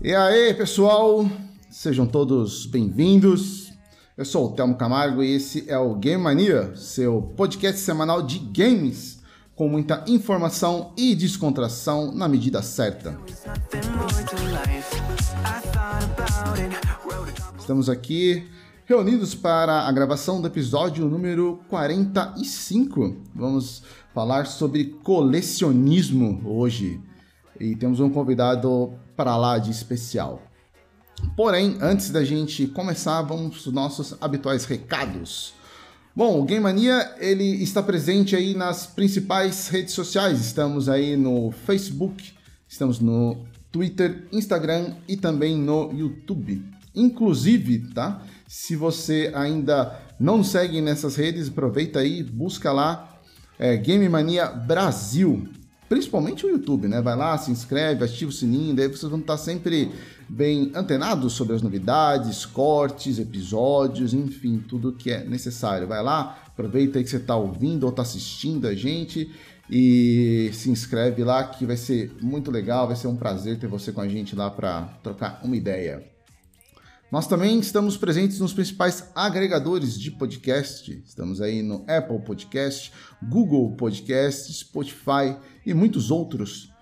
E aí, pessoal? Sejam todos bem-vindos. Eu sou o Telmo Camargo e esse é o Game Mania, seu podcast semanal de games, com muita informação e descontração na medida certa. Estamos aqui reunidos para a gravação do episódio número 45. Vamos falar sobre colecionismo hoje. E temos um convidado para lá de especial. Porém, antes da gente começar, vamos os nossos habituais recados. Bom, o Game Mania ele está presente aí nas principais redes sociais. Estamos aí no Facebook, estamos no Twitter, Instagram e também no YouTube. Inclusive, tá? Se você ainda não segue nessas redes, aproveita aí, busca lá é, Game Mania Brasil. Principalmente o YouTube, né? Vai lá, se inscreve, ativa o sininho, daí vocês vão estar sempre bem antenados sobre as novidades, cortes, episódios, enfim, tudo que é necessário. Vai lá, aproveita aí que você está ouvindo ou está assistindo a gente e se inscreve lá que vai ser muito legal, vai ser um prazer ter você com a gente lá para trocar uma ideia. Nós também estamos presentes nos principais agregadores de podcast. Estamos aí no Apple Podcast, Google Podcast, Spotify e muitos outros.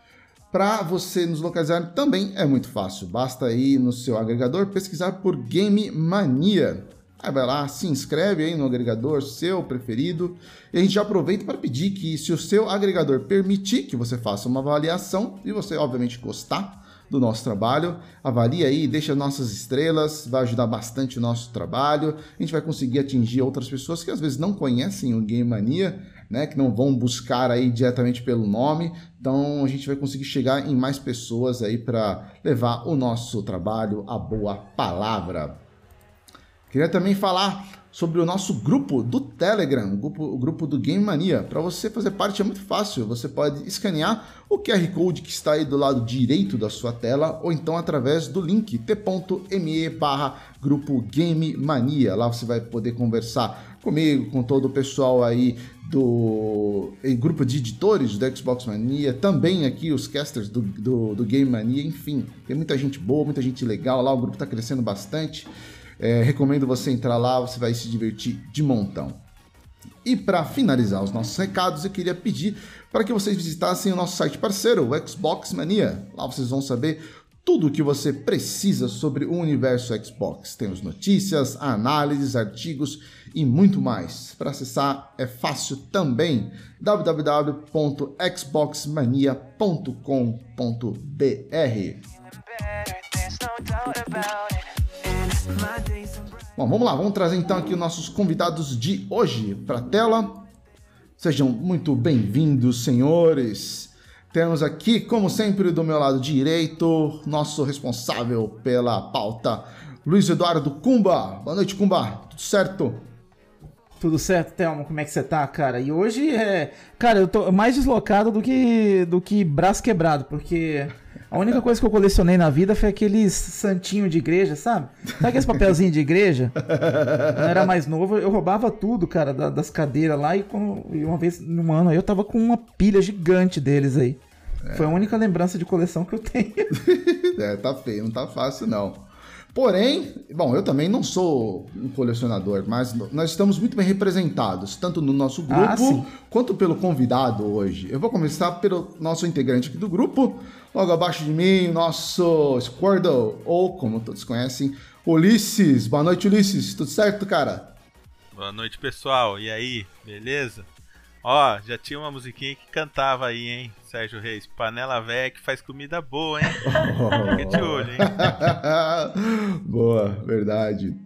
Para você nos localizar também é muito fácil. Basta ir no seu agregador pesquisar por Game Mania. Aí vai lá, se inscreve aí no agregador seu preferido. E a gente já aproveita para pedir que, se o seu agregador permitir que você faça uma avaliação e você, obviamente, gostar do nosso trabalho, avalie aí, deixa nossas estrelas, vai ajudar bastante o nosso trabalho. A gente vai conseguir atingir outras pessoas que às vezes não conhecem o Game Mania, né, que não vão buscar aí diretamente pelo nome. Então a gente vai conseguir chegar em mais pessoas aí para levar o nosso trabalho, a boa palavra. Queria também falar sobre o nosso grupo do Telegram, o grupo, o grupo do Game Mania. Para você fazer parte é muito fácil. Você pode escanear o QR Code que está aí do lado direito da sua tela ou então através do link t.me barra grupo Game Mania. Lá você vai poder conversar comigo, com todo o pessoal aí do grupo de editores do Xbox Mania, também aqui os casters do, do, do Game Mania, enfim, tem muita gente boa, muita gente legal lá, o grupo está crescendo bastante. É, recomendo você entrar lá, você vai se divertir de montão. E para finalizar os nossos recados, eu queria pedir para que vocês visitassem o nosso site parceiro, o Xbox Mania. Lá vocês vão saber tudo o que você precisa sobre o universo Xbox. Temos notícias, análises, artigos e muito mais. Para acessar é fácil também www.xboxmania.com.br. Bom, vamos lá, vamos trazer então aqui os nossos convidados de hoje para a tela. Sejam muito bem-vindos, senhores. Temos aqui, como sempre, do meu lado direito, nosso responsável pela pauta, Luiz Eduardo Cumba. Boa noite, Cumba. Tudo certo? Tudo certo, Thelma? Como é que você tá, cara? E hoje é. Cara, eu tô mais deslocado do que, do que braço quebrado, porque a única coisa que eu colecionei na vida foi aqueles santinho de igreja, sabe? Sabe aqueles papelzinhos de igreja? Quando eu era mais novo, eu roubava tudo, cara, da- das cadeiras lá e, uma vez num ano aí eu tava com uma pilha gigante deles aí. Foi a única lembrança de coleção que eu tenho. É, tá feio, não tá fácil não. Porém, bom, eu também não sou um colecionador, mas nós estamos muito bem representados, tanto no nosso grupo Ah, quanto pelo convidado hoje. Eu vou começar pelo nosso integrante aqui do grupo, logo abaixo de mim, o nosso Squirtle, ou como todos conhecem, Ulisses. Boa noite, Ulisses. Tudo certo, cara? Boa noite, pessoal. E aí, beleza? Ó, já tinha uma musiquinha que cantava aí, hein, Sérgio Reis? Panela velha que faz comida boa, hein? Fica de olho, hein? Boa, verdade.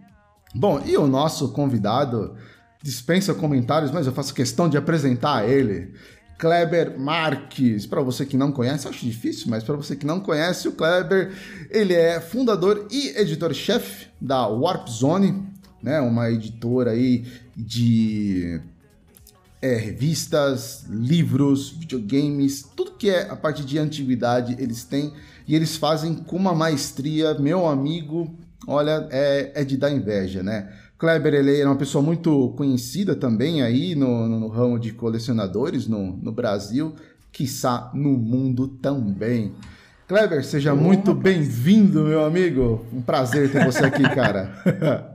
Bom, e o nosso convidado dispensa comentários, mas eu faço questão de apresentar ele. Kleber Marques. Para você que não conhece, acho difícil, mas para você que não conhece, o Kleber, ele é fundador e editor-chefe da Warp Zone, né, uma editora aí de é, revistas, livros, videogames, tudo que é a parte de antiguidade eles têm e eles fazem com uma maestria, meu amigo, olha, é, é de dar inveja, né? Kleber ele é uma pessoa muito conhecida também aí no, no, no ramo de colecionadores no, no Brasil, quiçá no mundo também. Kleber, seja muito bem-vindo, meu amigo. Um prazer ter você aqui, cara.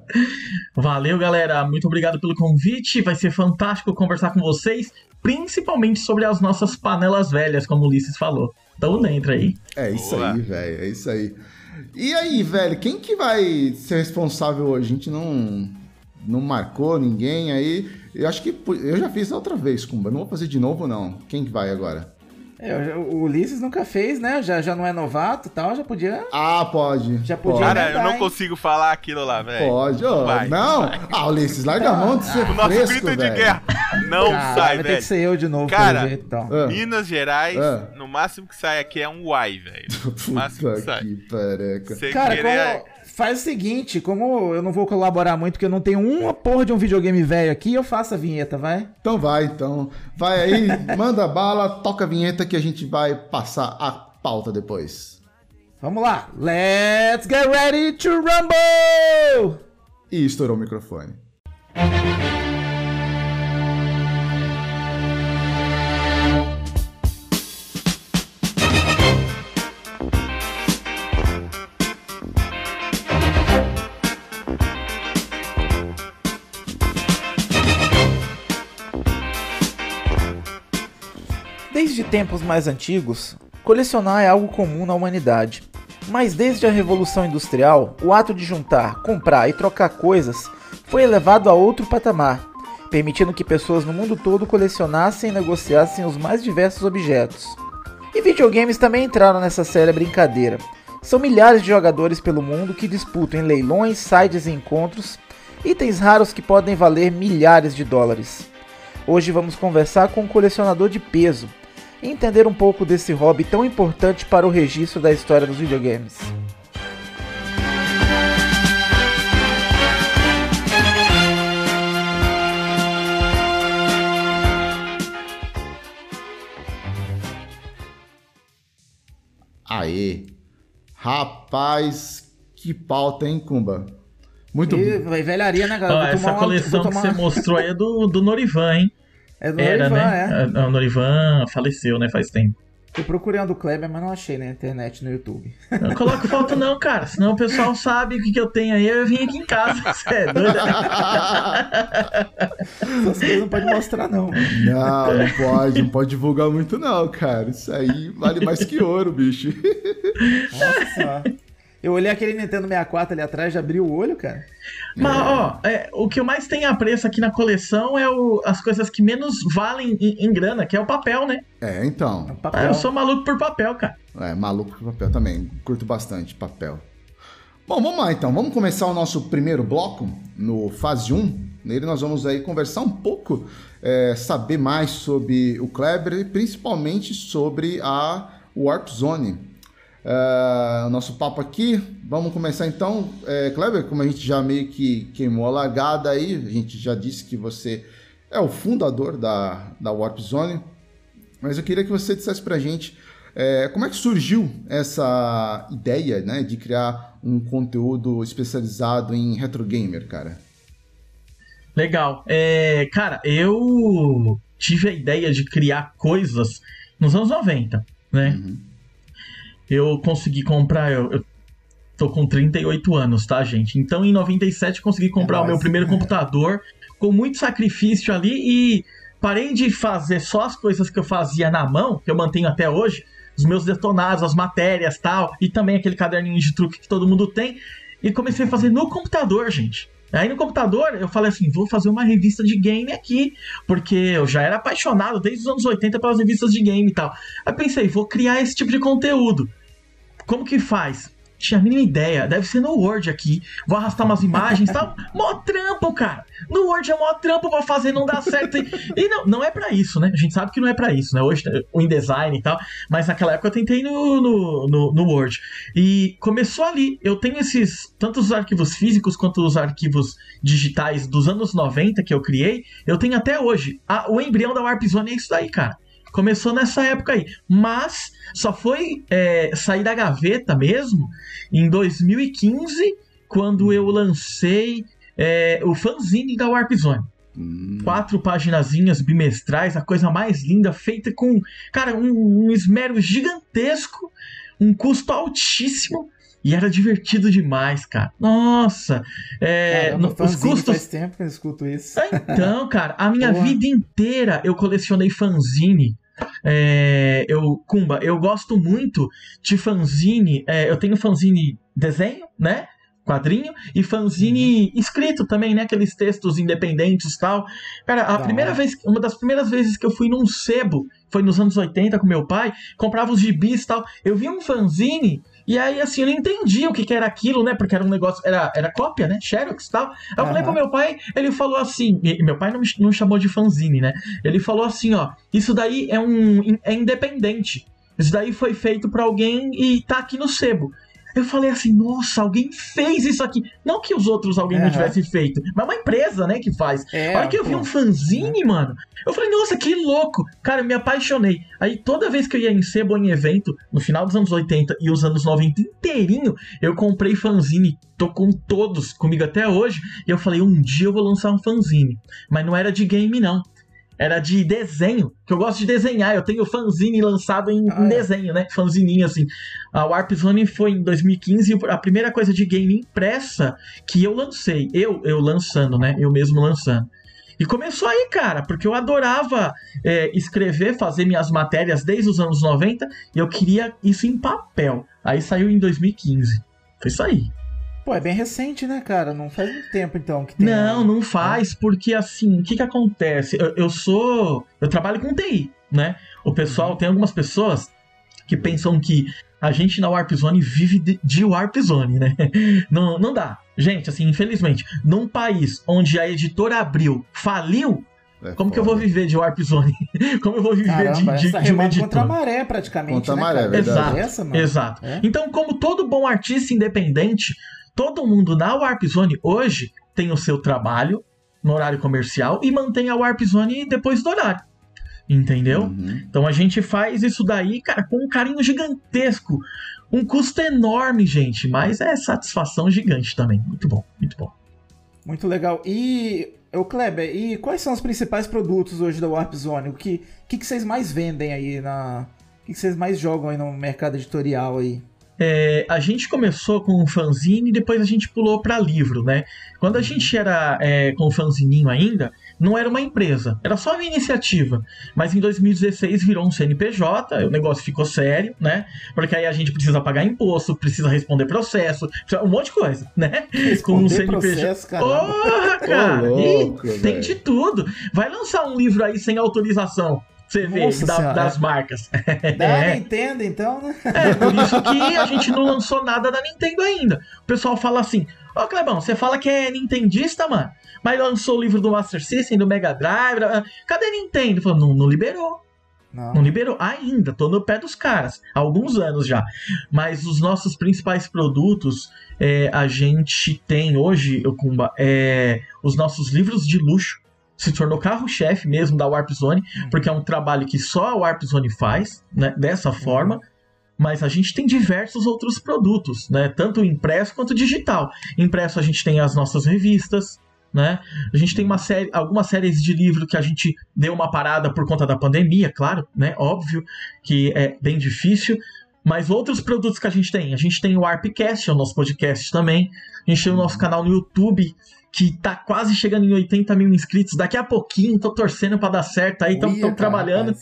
Valeu, galera. Muito obrigado pelo convite. Vai ser fantástico conversar com vocês, principalmente sobre as nossas panelas velhas, como o Ulisses falou. Então entra aí. É isso Boa. aí, velho. É isso aí. E aí, velho, quem que vai ser responsável hoje? A gente não, não marcou ninguém aí. Eu acho que eu já fiz outra vez, Kumba. Não vou fazer de novo, não. Quem que vai agora? É, o Ulisses nunca fez, né? Já, já não é novato e tal, já podia. Ah, pode. Já podia, Pode. Cara, eu não consigo falar aquilo lá, velho. Pode, ô, Vai, não. vai. Ah, Ulisses, larga a mão de ser O nosso fresco, grito de velho. guerra não Ah, sai, vai ter velho. que ser eu de novo, Cara, jeito, então. Ah. Minas Gerais, Ah. no máximo que sai aqui é um uai, velho. O máximo que sai. que pereca. Você Cara, querer... faz o seguinte, como eu não vou colaborar muito, porque eu não tenho uma porra de um videogame velho aqui, eu faço a vinheta, vai? Então vai, então. Vai aí, manda bala, toca a vinheta que a gente vai passar a pauta depois. Vamos lá. Let's get ready to rumble! E estourou o microfone. Tempos mais antigos, colecionar é algo comum na humanidade. Mas desde a Revolução Industrial, o ato de juntar, comprar e trocar coisas foi elevado a outro patamar, permitindo que pessoas no mundo todo colecionassem e negociassem os mais diversos objetos. E videogames também entraram nessa séria brincadeira. São milhares de jogadores pelo mundo que disputam em leilões, sites e encontros itens raros que podem valer milhares de dólares. Hoje vamos conversar com um colecionador de peso e entender um pouco desse hobby tão importante para o registro da história dos videogames. Aê. Rapaz, que pauta, hein, Kumba? Muito E bom. velharia, né, galera? Essa uma- coleção vou que você mostrou aí é do, do Norivan, hein? É do Era, Norivan, né? é. É, O Norivan faleceu, né? Faz tempo. Eu procurei um do Kleber, mas não achei na internet, no YouTube. Não coloco foto não, cara. Senão o pessoal sabe o que, que eu tenho aí. Eu vim aqui em casa. Você é doido? Essas coisas não pode mostrar, não. Não, não pode, não pode divulgar muito não, cara. Isso aí vale mais que ouro, bicho. Nossa. Eu olhei aquele Nintendo 64 ali atrás, já abri o olho, cara. Mas, ó, é, o que eu mais tenho a preço aqui na coleção é o- as coisas que menos valem em, em grana, que é o papel, né? É, então. Ah, Papel. eu sou maluco por papel, cara. É, maluco com papel também. Curto bastante papel. Bom, vamos lá então. Vamos começar o nosso primeiro bloco no fase 1. Nele nós vamos aí conversar um pouco, é, saber mais sobre o Kleber e principalmente sobre a Warp Zone. É, o nosso papo aqui, vamos começar então. É, Kleber, como a gente já meio que queimou a largada aí, a gente já disse que você é o fundador da, da Warp Zone. Mas eu queria que você dissesse pra gente é, como é que surgiu essa ideia né, de criar um conteúdo especializado em retro gamer, cara. Legal. É, cara, eu tive a ideia de criar coisas nos anos 90, né? Uhum. Eu consegui comprar. Eu, eu tô com 38 anos, tá, gente? Então em 97 eu consegui comprar É o meu primeiro computador com muito sacrifício ali e parei de fazer só as coisas que eu fazia na mão, que eu mantenho até hoje, os meus detonados, as matérias tal, e também aquele caderninho de truque que todo mundo tem, e comecei a fazer no computador, gente. Aí no computador eu falei assim, vou fazer uma revista de game aqui, porque eu já era apaixonado desde os anos 80 pelas revistas de game e tal. Aí pensei, vou criar esse tipo de conteúdo. Como que faz? Tinha a mínima ideia, deve ser no Word aqui. Vou arrastar umas imagens e tal. Mó trampo, cara. No Word é mó trampo pra fazer, não dá certo. E, não, não é pra isso, né? A gente sabe que não é pra isso, né? Hoje o InDesign e tal. Mas naquela época eu tentei no, no, no, no Word. E começou ali. Eu tenho esses, tanto os arquivos físicos quanto os arquivos digitais dos anos 90 que eu criei. Eu tenho até hoje. A- o embrião da Warp Zone é isso daí, cara. Começou nessa época aí. Mas só foi é, sair da gaveta mesmo em 2015, quando eu lancei é o fanzine da Warp Zone. Hum. Quatro paginazinhas bimestrais, a coisa mais linda, feita com, cara, um, um esmero gigantesco, um custo altíssimo. E era divertido demais, cara. Nossa! É, Caramba, os custos. Faz tempo que eu escuto isso. Então, cara, a minha Porra. vida inteira eu colecionei fanzine. É, eu, Kumba, eu gosto muito de fanzine. é, eu tenho fanzine desenho, né? Quadrinho e fanzine escrito também, né? Aqueles textos independentes e tal. Cara, a Da primeira hora. vez, uma das primeiras vezes que eu fui num sebo, foi nos anos 80 com meu pai, comprava os gibis e tal. Eu vi um fanzine e aí, assim, eu não entendia o que, que era aquilo, né? Porque era um negócio, era, era cópia, né? Xerox e tal. Aí eu falei pro meu pai, ele falou assim, meu pai não, me- não chamou de fanzine, né? Ele falou assim, ó, isso daí é um é independente. Isso daí foi feito pra alguém e tá aqui no sebo. Eu falei assim, nossa, alguém fez isso aqui. Não que os outros alguém não Aham. tivesse feito, mas uma empresa, né, que faz. É, A hora que eu vi um fanzine, mano, eu falei, nossa, que louco. Cara, eu me apaixonei. Aí toda vez que eu ia em sebo em evento, no final dos anos 80 e os anos 90 inteirinho, eu comprei fanzine. Tô com todos comigo até hoje. E eu falei, um dia eu vou lançar um fanzine. Mas não era de game, não. Era de desenho, que eu gosto de desenhar. Eu tenho fanzine lançado em, Ah, em é. desenho, né? Fanzininho assim. A Warp Zone foi em 2015 e a primeira coisa de game impressa que eu lancei. Eu, eu lançando, né? Eu mesmo lançando. E começou aí, cara, porque eu adorava é, escrever, fazer minhas matérias desde os anos 90 e eu queria isso em papel. Aí saiu em 2015. Foi isso aí. Pô, é bem recente, né, cara? Não faz muito tempo, então, que tem... Não, não faz, porque assim, o que que acontece? Eu, eu sou. Eu trabalho com TI, né? O pessoal, tem algumas pessoas que pensam que a gente na Warp Zone vive de, de Warp Zone, né? Não, não dá. Gente, assim, infelizmente, num país onde a editora Abril faliu, É como que eu vou foda. viver de Warp Zone? Como eu vou viver Caramba, de, de, essa de uma remando contra a maré, praticamente, Contra a né, maré, cara? é verdade. Exato, Essa, mano. Exato. É? Então, como todo bom artista independente, todo mundo na Warp Zone hoje tem o seu trabalho no horário comercial e mantém a Warp Zone depois do horário. Entendeu? Uhum. Então a gente faz isso daí, cara, com um carinho gigantesco. Um custo enorme, gente, mas é satisfação gigante também. Muito bom, muito bom. Muito legal. E, ô Kleber, e quais são os principais produtos hoje da Warp Zone? O que, que, que vocês mais vendem aí na... O que, que vocês mais jogam aí no mercado editorial aí? É, a gente começou com um fanzine e depois a gente pulou para livro, né? Quando a gente era é, com o fanzininho ainda, não era uma empresa, era só uma iniciativa. Mas em 2016 virou um CNPJ, o negócio ficou sério, né? Porque aí a gente precisa pagar imposto, precisa responder processo, um monte de coisa, né? Com um Responder CNPJ. Porra, cara! Louco, Ih, tem de tudo. Vai lançar um livro aí sem autorização. Você vê, da- das marcas. Da É. Nintendo, então, né? É, por isso que a gente não lançou nada da Nintendo ainda. O pessoal fala assim: Ó, Clebão, você fala que é nintendista, mano, mas lançou o livro do Master System, do Mega Drive. Cadê a Nintendo? Falou, não, não liberou. Não. Não liberou ainda, tô no pé dos caras, há alguns anos já. Mas os nossos principais produtos, é, a gente tem hoje, eu Kumba, é, os nossos livros de luxo. Se tornou carro-chefe mesmo da Warp Zone, porque é um trabalho que só a Warp Zone faz, né, dessa forma. Mas a gente tem diversos outros produtos, né? Tanto impresso quanto digital. Impresso a gente tem as nossas revistas, né? A gente tem uma série, algumas séries de livro que a gente deu uma parada por conta da pandemia, claro, né? Óbvio que é bem difícil. Mas outros produtos que a gente tem, a gente tem o Arpcast, é o nosso podcast também. A gente tem o nosso canal no YouTube, que tá quase chegando em 80 mil inscritos. Daqui a pouquinho, tô torcendo pra dar certo aí, estamos cara, trabalhando.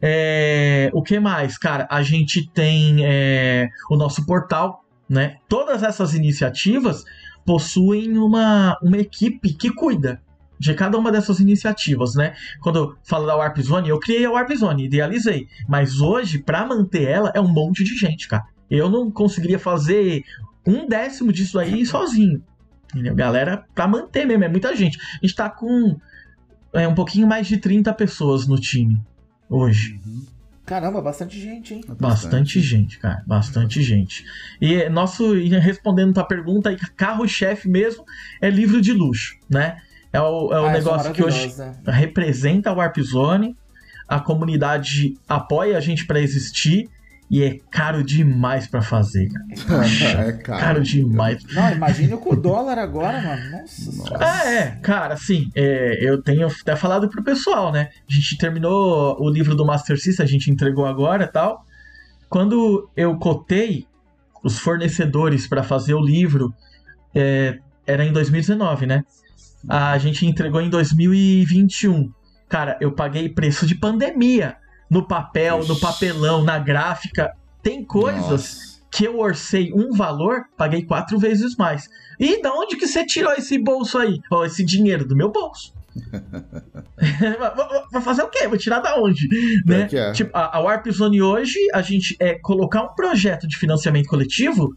É, o que mais? Cara, a gente tem é, o nosso portal, né? Todas essas iniciativas possuem uma, uma equipe que cuida de cada uma dessas iniciativas, né? Quando eu falo da Warp Zone, eu criei a Warp Zone, idealizei. Mas hoje, para manter ela, é um monte de gente, cara. Eu não conseguiria fazer um décimo disso aí sozinho. Entendeu? Galera, pra manter mesmo, é muita gente. A gente tá com é, um pouquinho mais de 30 pessoas no time hoje. Caramba, bastante gente, hein? Bastante gente, cara. Bastante gente. E nosso, respondendo tua pergunta, carro-chefe mesmo é livro de luxo, né? É o, é o Ah, negócio são que hoje representa a Warp Zone, a comunidade apoia a gente para existir E é caro demais pra fazer, cara. é caro. Caro demais. Não, imagine com o dólar agora, mano. Nossa. senhora. Ah, é, cara, assim, é, eu tenho até falado pro pessoal, né? A gente terminou o livro do Master System, a gente entregou agora e tal. Quando eu cotei os fornecedores pra fazer o livro, é, era em 2019, né? A gente entregou em 2021. Cara, eu paguei preço de pandemia no papel, no Ixi. papelão, na gráfica. Tem coisas Nossa. que eu orcei um valor, paguei quatro vezes mais. E da onde que você tirou esse bolso aí? Ó, esse dinheiro do meu bolso. Vai- fazer o quê? Vou tirar da onde? Né? é. Tipo, a, a Warp Zone hoje, a gente é colocar um projeto de financiamento coletivo,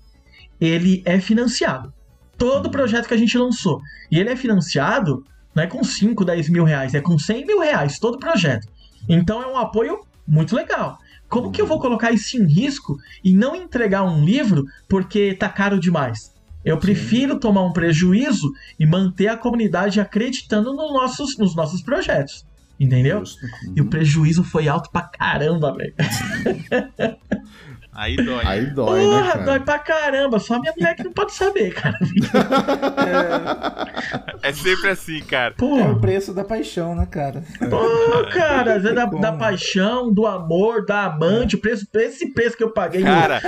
ele é financiado. Todo projeto que a gente lançou. E ele é financiado não é com 5, 10 mil reais, é com 100 mil reais, todo projeto. Então é um apoio muito legal. Como que eu vou colocar isso em risco e não entregar um livro porque tá caro demais? Eu prefiro tomar um prejuízo e manter a comunidade acreditando nos nossos, nos nossos projetos. Entendeu? Justo. E o prejuízo foi alto pra caramba, velho. Aí dói. Aí dói, né, Porra, cara? dói pra caramba. Só minha mulher que não pode saber, cara. É sempre assim, cara. É Porra, o preço da paixão, né, cara? porra, cara. às vezes da, da paixão, do amor, da amante, o preço, esse preço que eu paguei. Cara,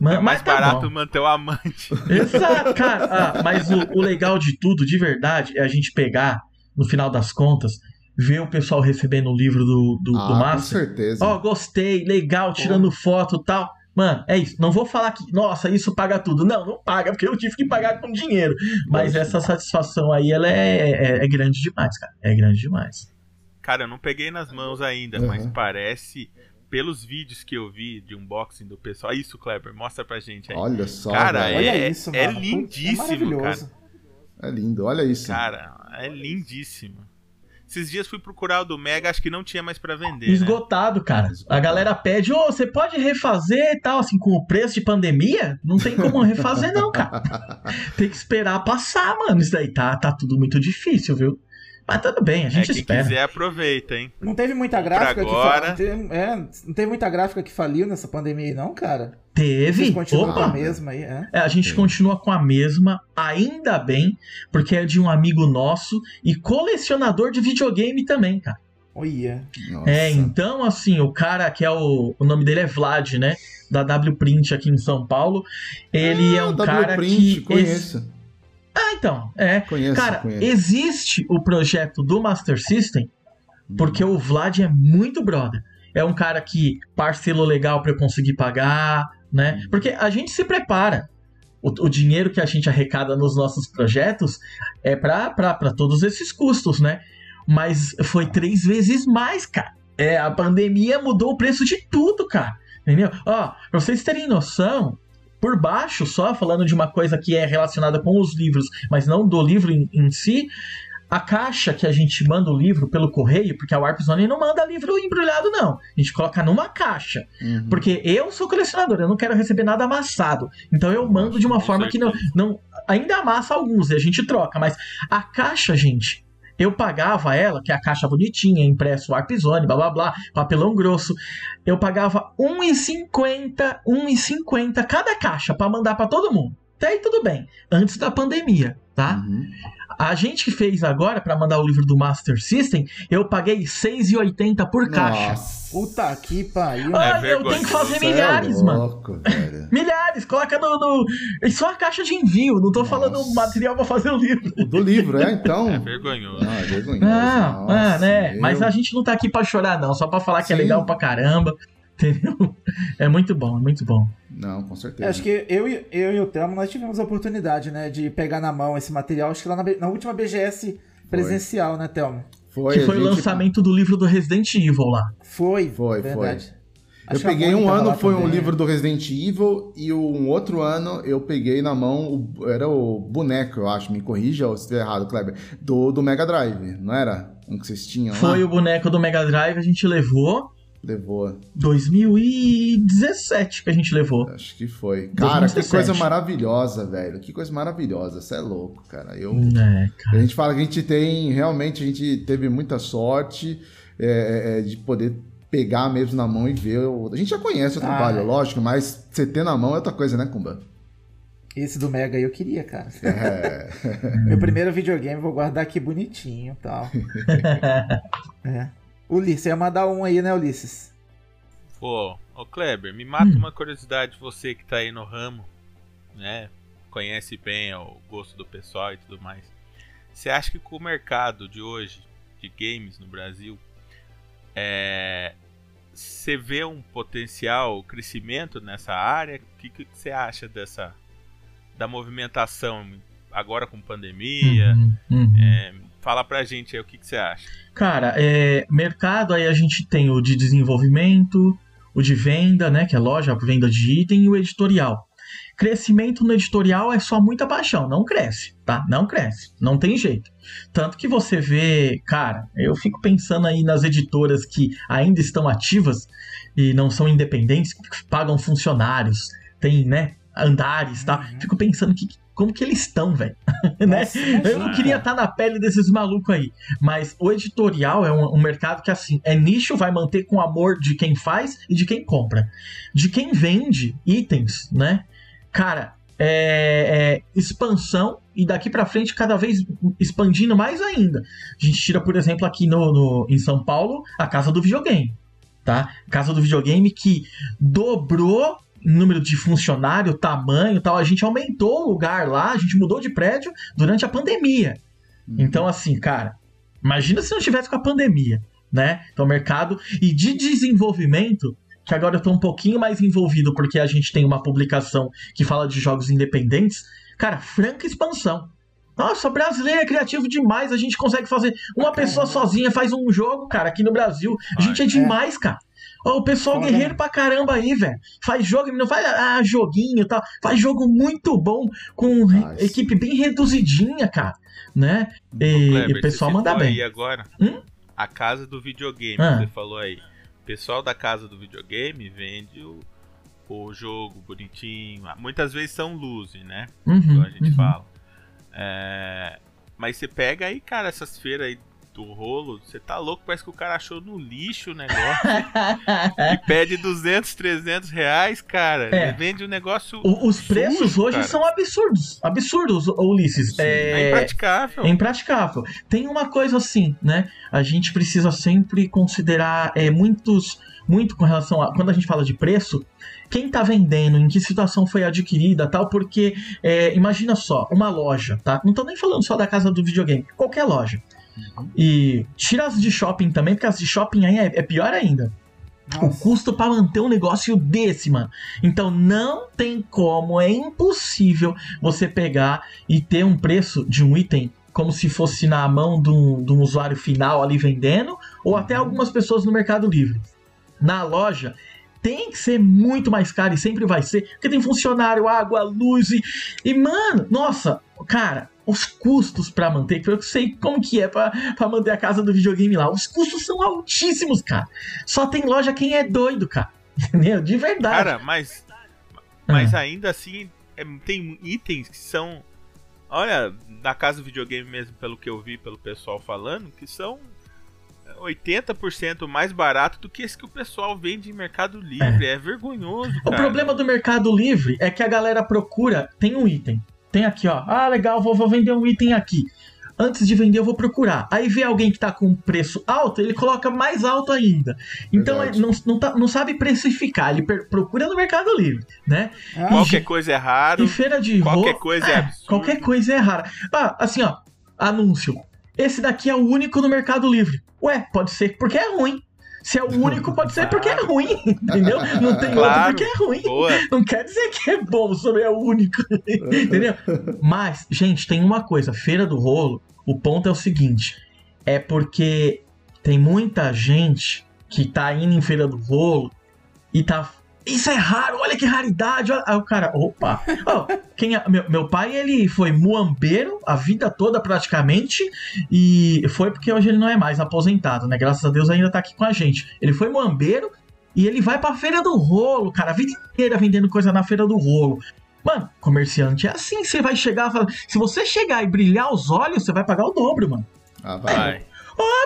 Ma- é mais tá barato bom. manter o amante. Exato, cara. Ah, mas o, o legal de tudo, de verdade, é a gente pegar, no final das contas, ver o pessoal recebendo o livro do, do, do Ah, com Master. certeza. Ó, gostei, legal, tirando foto e tal. Mano, é isso. Não vou falar que, nossa, isso paga tudo. Não, não paga, porque eu tive que pagar com dinheiro. Mas essa satisfação aí, ela é, é, é grande demais, cara. É grande demais. Cara, eu não peguei nas mãos ainda, Uhum. mas parece, pelos vídeos que eu vi de unboxing do pessoal. Isso, Kleber, mostra pra gente aí. Olha só, Cara, velho. Olha É- isso, é mano. lindíssimo, maravilhoso. É lindo, olha isso. Cara, é lindíssimo. Esses dias fui procurar o do Mega, acho que não tinha mais pra vender. né? Esgotado, cara. A galera pede, ô, você pode refazer e tal, assim, com o preço de pandemia? Não tem como refazer, não, cara. Tem que esperar passar, mano. Isso daí tá, tá tudo muito difícil, viu? Mas tudo bem, a É, gente quem espera. quiser aproveita, hein? Não teve muita gráfica que agora. fa- teve- é, não teve muita gráfica que faliu nessa pandemia aí, não, cara? Teve. Opa. com a mesma aí, é? É, a gente Sim. continua com a mesma, ainda bem, porque é de um amigo nosso e colecionador de videogame também, cara. Olha. Nossa. É, então, assim, o cara que é o. O nome dele é Vlad, né? Da W Print aqui em São Paulo. Ele é um W cara Print, que. Conheço. Ah, então, é. Conheço, Cara, conheço. existe o projeto do Master System porque o Vlad é muito brother. É um cara que parcelou legal pra eu conseguir pagar, né? Porque a gente se prepara. O, o dinheiro que a gente arrecada nos nossos projetos é pra, pra, pra todos esses custos, né? Mas foi três vezes mais, cara. É, a pandemia mudou o preço de tudo, cara. Entendeu? Ó, pra vocês terem noção, por baixo, só falando de uma coisa que é relacionada com os livros, mas não do livro em, em si, a caixa que a gente manda o livro pelo correio, porque a Warp Zone não manda livro embrulhado, não. A gente coloca numa caixa. Uhum. Porque eu sou colecionador, eu não quero receber nada amassado. Então eu mando de uma forma que não, não. Ainda amassa alguns e a gente troca, mas a caixa, gente. Eu pagava ela, que é a caixa bonitinha, impresso Warp Zone, blá blá blá, papelão grosso. Eu pagava R$1,50, R$1,50 cada caixa pra mandar pra todo mundo. Até aí tudo bem. Antes da pandemia, tá? Uhum. A gente que fez agora pra mandar o livro do Master System, eu paguei R$6,80 por caixa. Nossa. Puta que pariu. Ah, É eu tenho que fazer é milhares, mano. louco, velho. Milhares, coloca no, no. É só a caixa de envio, não tô falando Nossa. material pra fazer o livro. Do livro, é? Então. É vergonhoso. Não, é vergonhoso. Não, Nossa, ah, né? meu. Mas a gente não tá aqui pra chorar, não. Só pra falar que é Sim. legal pra caramba. Entendeu? É muito bom, é muito bom. Não, com certeza. É, acho que eu, e- eu e o Thelmo, nós tivemos a oportunidade, né, de pegar na mão esse material, acho que lá na, na última BGS presencial, né, Thelmo? Foi, que foi o gente- lançamento do livro do Resident Evil lá. Foi, Foi, verdade. Eu Acho peguei um ano, foi um também, livro né? do Resident Evil, e um outro ano eu peguei na mão, o- era o boneco, eu acho, me corrija se estiver errado, Kleber, do, do Mega Drive, não era? Um que vocês tinham Foi lá? o boneco do Mega Drive, a gente levou. Levou, 2017 que a gente levou. acho que foi. Cara, que 2017. coisa maravilhosa, velho, que coisa maravilhosa, você é louco, cara. Eu, É, cara. a gente fala que a gente tem, realmente, a gente teve muita sorte é, é, de poder pegar mesmo na mão e ver. o- A gente já conhece o Ah, trabalho, é. lógico, mas você ter na mão é outra coisa, né, Kumba? Esse do Mega aí eu queria, cara. É. Meu primeiro videogame, vou guardar aqui bonitinho e tal. é. Ulisses, ia mandar um aí, né, Ulisses? Pô, ô Kleber, me mata uma curiosidade, você que tá aí no ramo, né? Conhece bem o gosto do pessoal e tudo mais. Você acha que com o mercado de hoje, de games no Brasil, é. Você vê um potencial crescimento nessa área? O que, que você acha dessa. da movimentação agora com pandemia? Uhum, uhum. É, fala pra gente aí o que, que você acha. Cara, é, mercado aí a gente tem o de desenvolvimento, o de venda, né, que é loja, venda de item e o editorial. Crescimento no editorial é só muita paixão, não cresce, tá? Não cresce, não tem jeito. Tanto que você vê, cara, eu fico pensando aí nas editoras que ainda estão ativas e não são independentes, que pagam funcionários, tem, né, andares, tá? Uhum. Fico pensando que como que eles estão, velho, né? Eu não queria estar na pele desses malucos aí. Mas o editorial é um, um mercado que, assim, é nicho, vai manter com amor de quem faz e de quem compra. De quem vende itens, né? Cara, é, é expansão e daqui pra frente cada vez expandindo mais ainda. A gente tira, por exemplo, aqui no, no- em São Paulo, a Casa do Videogame. Tá? Casa do Videogame que dobrou número de funcionário, tamanho e tal. A gente aumentou o lugar lá, a gente mudou de prédio durante a pandemia. Então, assim, cara, imagina se não tivesse com a pandemia, né? Então, mercado e de desenvolvimento, que agora eu tô um pouquinho mais envolvido porque a gente tem uma publicação que fala de jogos independentes. Cara, franca expansão. Nossa, brasileiro é criativo demais. A gente consegue fazer. Uma pessoa sozinha faz um jogo, cara, aqui no Brasil. A gente é demais, cara. Ó, o pessoal Foda. guerreiro pra caramba aí, velho. Faz jogo, não faz ah, joguinho e tal. Faz jogo muito bom, com Faz. equipe bem reduzidinha, cara. Né? E, Ô, e Kleber, o pessoal manda bem. aí agora Hum? a casa do videogame, Ah. você falou aí. O pessoal da casa do videogame vende o, o jogo bonitinho. Muitas vezes são luz, né? Uhum, Como a gente uhum. fala. É, Mas você pega aí, cara, essas feiras aí do rolo, você tá louco, parece que o cara achou no lixo o negócio e pede 200, 300 reais, cara. É. Vende um negócio. O- Os preços sujo, hoje cara. são absurdos. Absurdos, Ulisses. É É, impraticável. É impraticável. Tem uma coisa assim, né? A gente precisa sempre considerar é, muitos, muito com relação a quando a gente fala de preço, quem tá vendendo, em que situação foi adquirida, tal, porque é, imagina só, uma loja, tá? Não tô nem falando só da casa do videogame, qualquer loja. E tira as de shopping também, porque as de shopping aí é, é pior ainda o Nossa. custo para manter um negócio desse, mano. Então não tem como, é impossível você pegar e ter um preço de um item como se fosse na mão de um, de um usuário final ali vendendo, ou até algumas pessoas no Mercado Livre. Na loja tem que ser muito mais caro e sempre vai ser, porque tem funcionário, água, luz e, e mano, nossa, cara, os custos pra manter, que eu sei como que é pra pra manter a casa do videogame lá. Os custos são altíssimos, cara. Só tem loja quem é doido, cara. Entendeu? De verdade. Cara, mas. Ah. Mas ainda assim, é- tem itens que são. Olha, na casa do videogame mesmo, pelo que eu vi pelo pessoal falando, que são 80% mais barato do que esse que o pessoal vende em Mercado Livre. É, vergonhoso, O cara. problema do Mercado Livre é que a galera procura, tem um item. Tem aqui, ó. Ah, legal, vou, vou vender um item aqui. Antes de vender, eu vou procurar. Aí vê alguém que tá com um preço alto, ele coloca mais alto ainda. Então Verdade. ele não, não, tá- não sabe precificar, ele procura no Mercado Livre, né? Ah, Qualquer coisa é raro. E feira de Qualquer roupa. coisa é absurdo. Qualquer coisa é rara. Ah, assim, ó. Anúncio. Esse daqui é o único no Mercado Livre. Ué, pode ser porque é ruim. Se é o único, pode ser porque é ruim. Entendeu? Não tem outro Claro. porque é ruim. Boa. Não quer dizer que é bom, só é o único. Entendeu? Mas, gente, tem uma coisa: Feira do Rolo, o ponto é o seguinte: é porque tem muita gente que tá indo em Feira do Rolo e tá. Isso é raro, olha que raridade. Aí o cara, opa. Ó, quem é- meu, meu pai, ele foi muambeiro a vida toda praticamente. E foi porque hoje ele não é mais aposentado, né? Graças a Deus ainda tá aqui com a gente. Ele foi muambeiro e ele vai pra Feira do Rolo, cara, a vida inteira vendendo coisa na Feira do Rolo. Mano, comerciante é assim, você vai chegar e falar, se você chegar e brilhar os olhos, você vai pagar o dobro, mano. Ah, vai. Vai.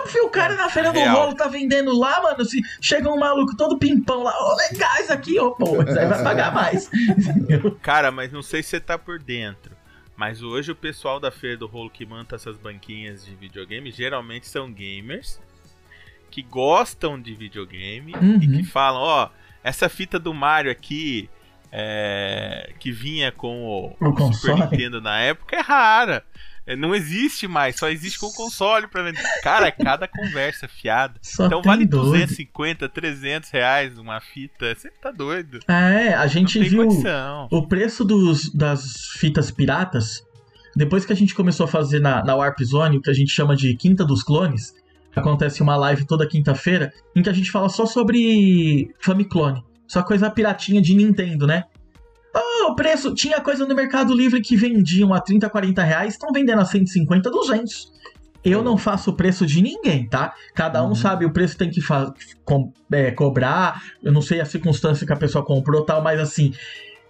Óbvio, o cara na feira do Real. rolo tá vendendo lá, mano. Se chega um maluco todo pimpão lá, ô, legal isso aqui, ô, pô, isso aí vai pagar mais. Cara, mas não sei se você tá por dentro. Mas hoje o pessoal da Feira do Rolo que monta essas banquinhas de videogame geralmente são gamers que gostam de videogame Uhum. e que falam, ó, essa fita do Mario aqui é, que vinha com o, O Super. Nintendo na época é rara. É, Não existe mais, só existe com o console pra vender. Cara, cada conversa fiada. Só Então vale doido. 250, 300 reais uma fita. Você tá doido. É, a gente viu condição. o preço dos, das fitas piratas. Depois que a gente começou a fazer na, na Warp Zone, o que a gente chama de Quinta dos Clones, acontece uma live toda quinta-feira, em que a gente fala só sobre Famiclone. Só coisa piratinha de Nintendo, né? O preço. Tinha coisa no Mercado Livre que vendiam a 30, 40 reais, estão vendendo a 150, 200. Eu não faço o preço de ninguém, tá? Cada um Uhum. sabe o preço tem que é, cobrar. Eu não sei a circunstância que a pessoa comprou tal, mas assim.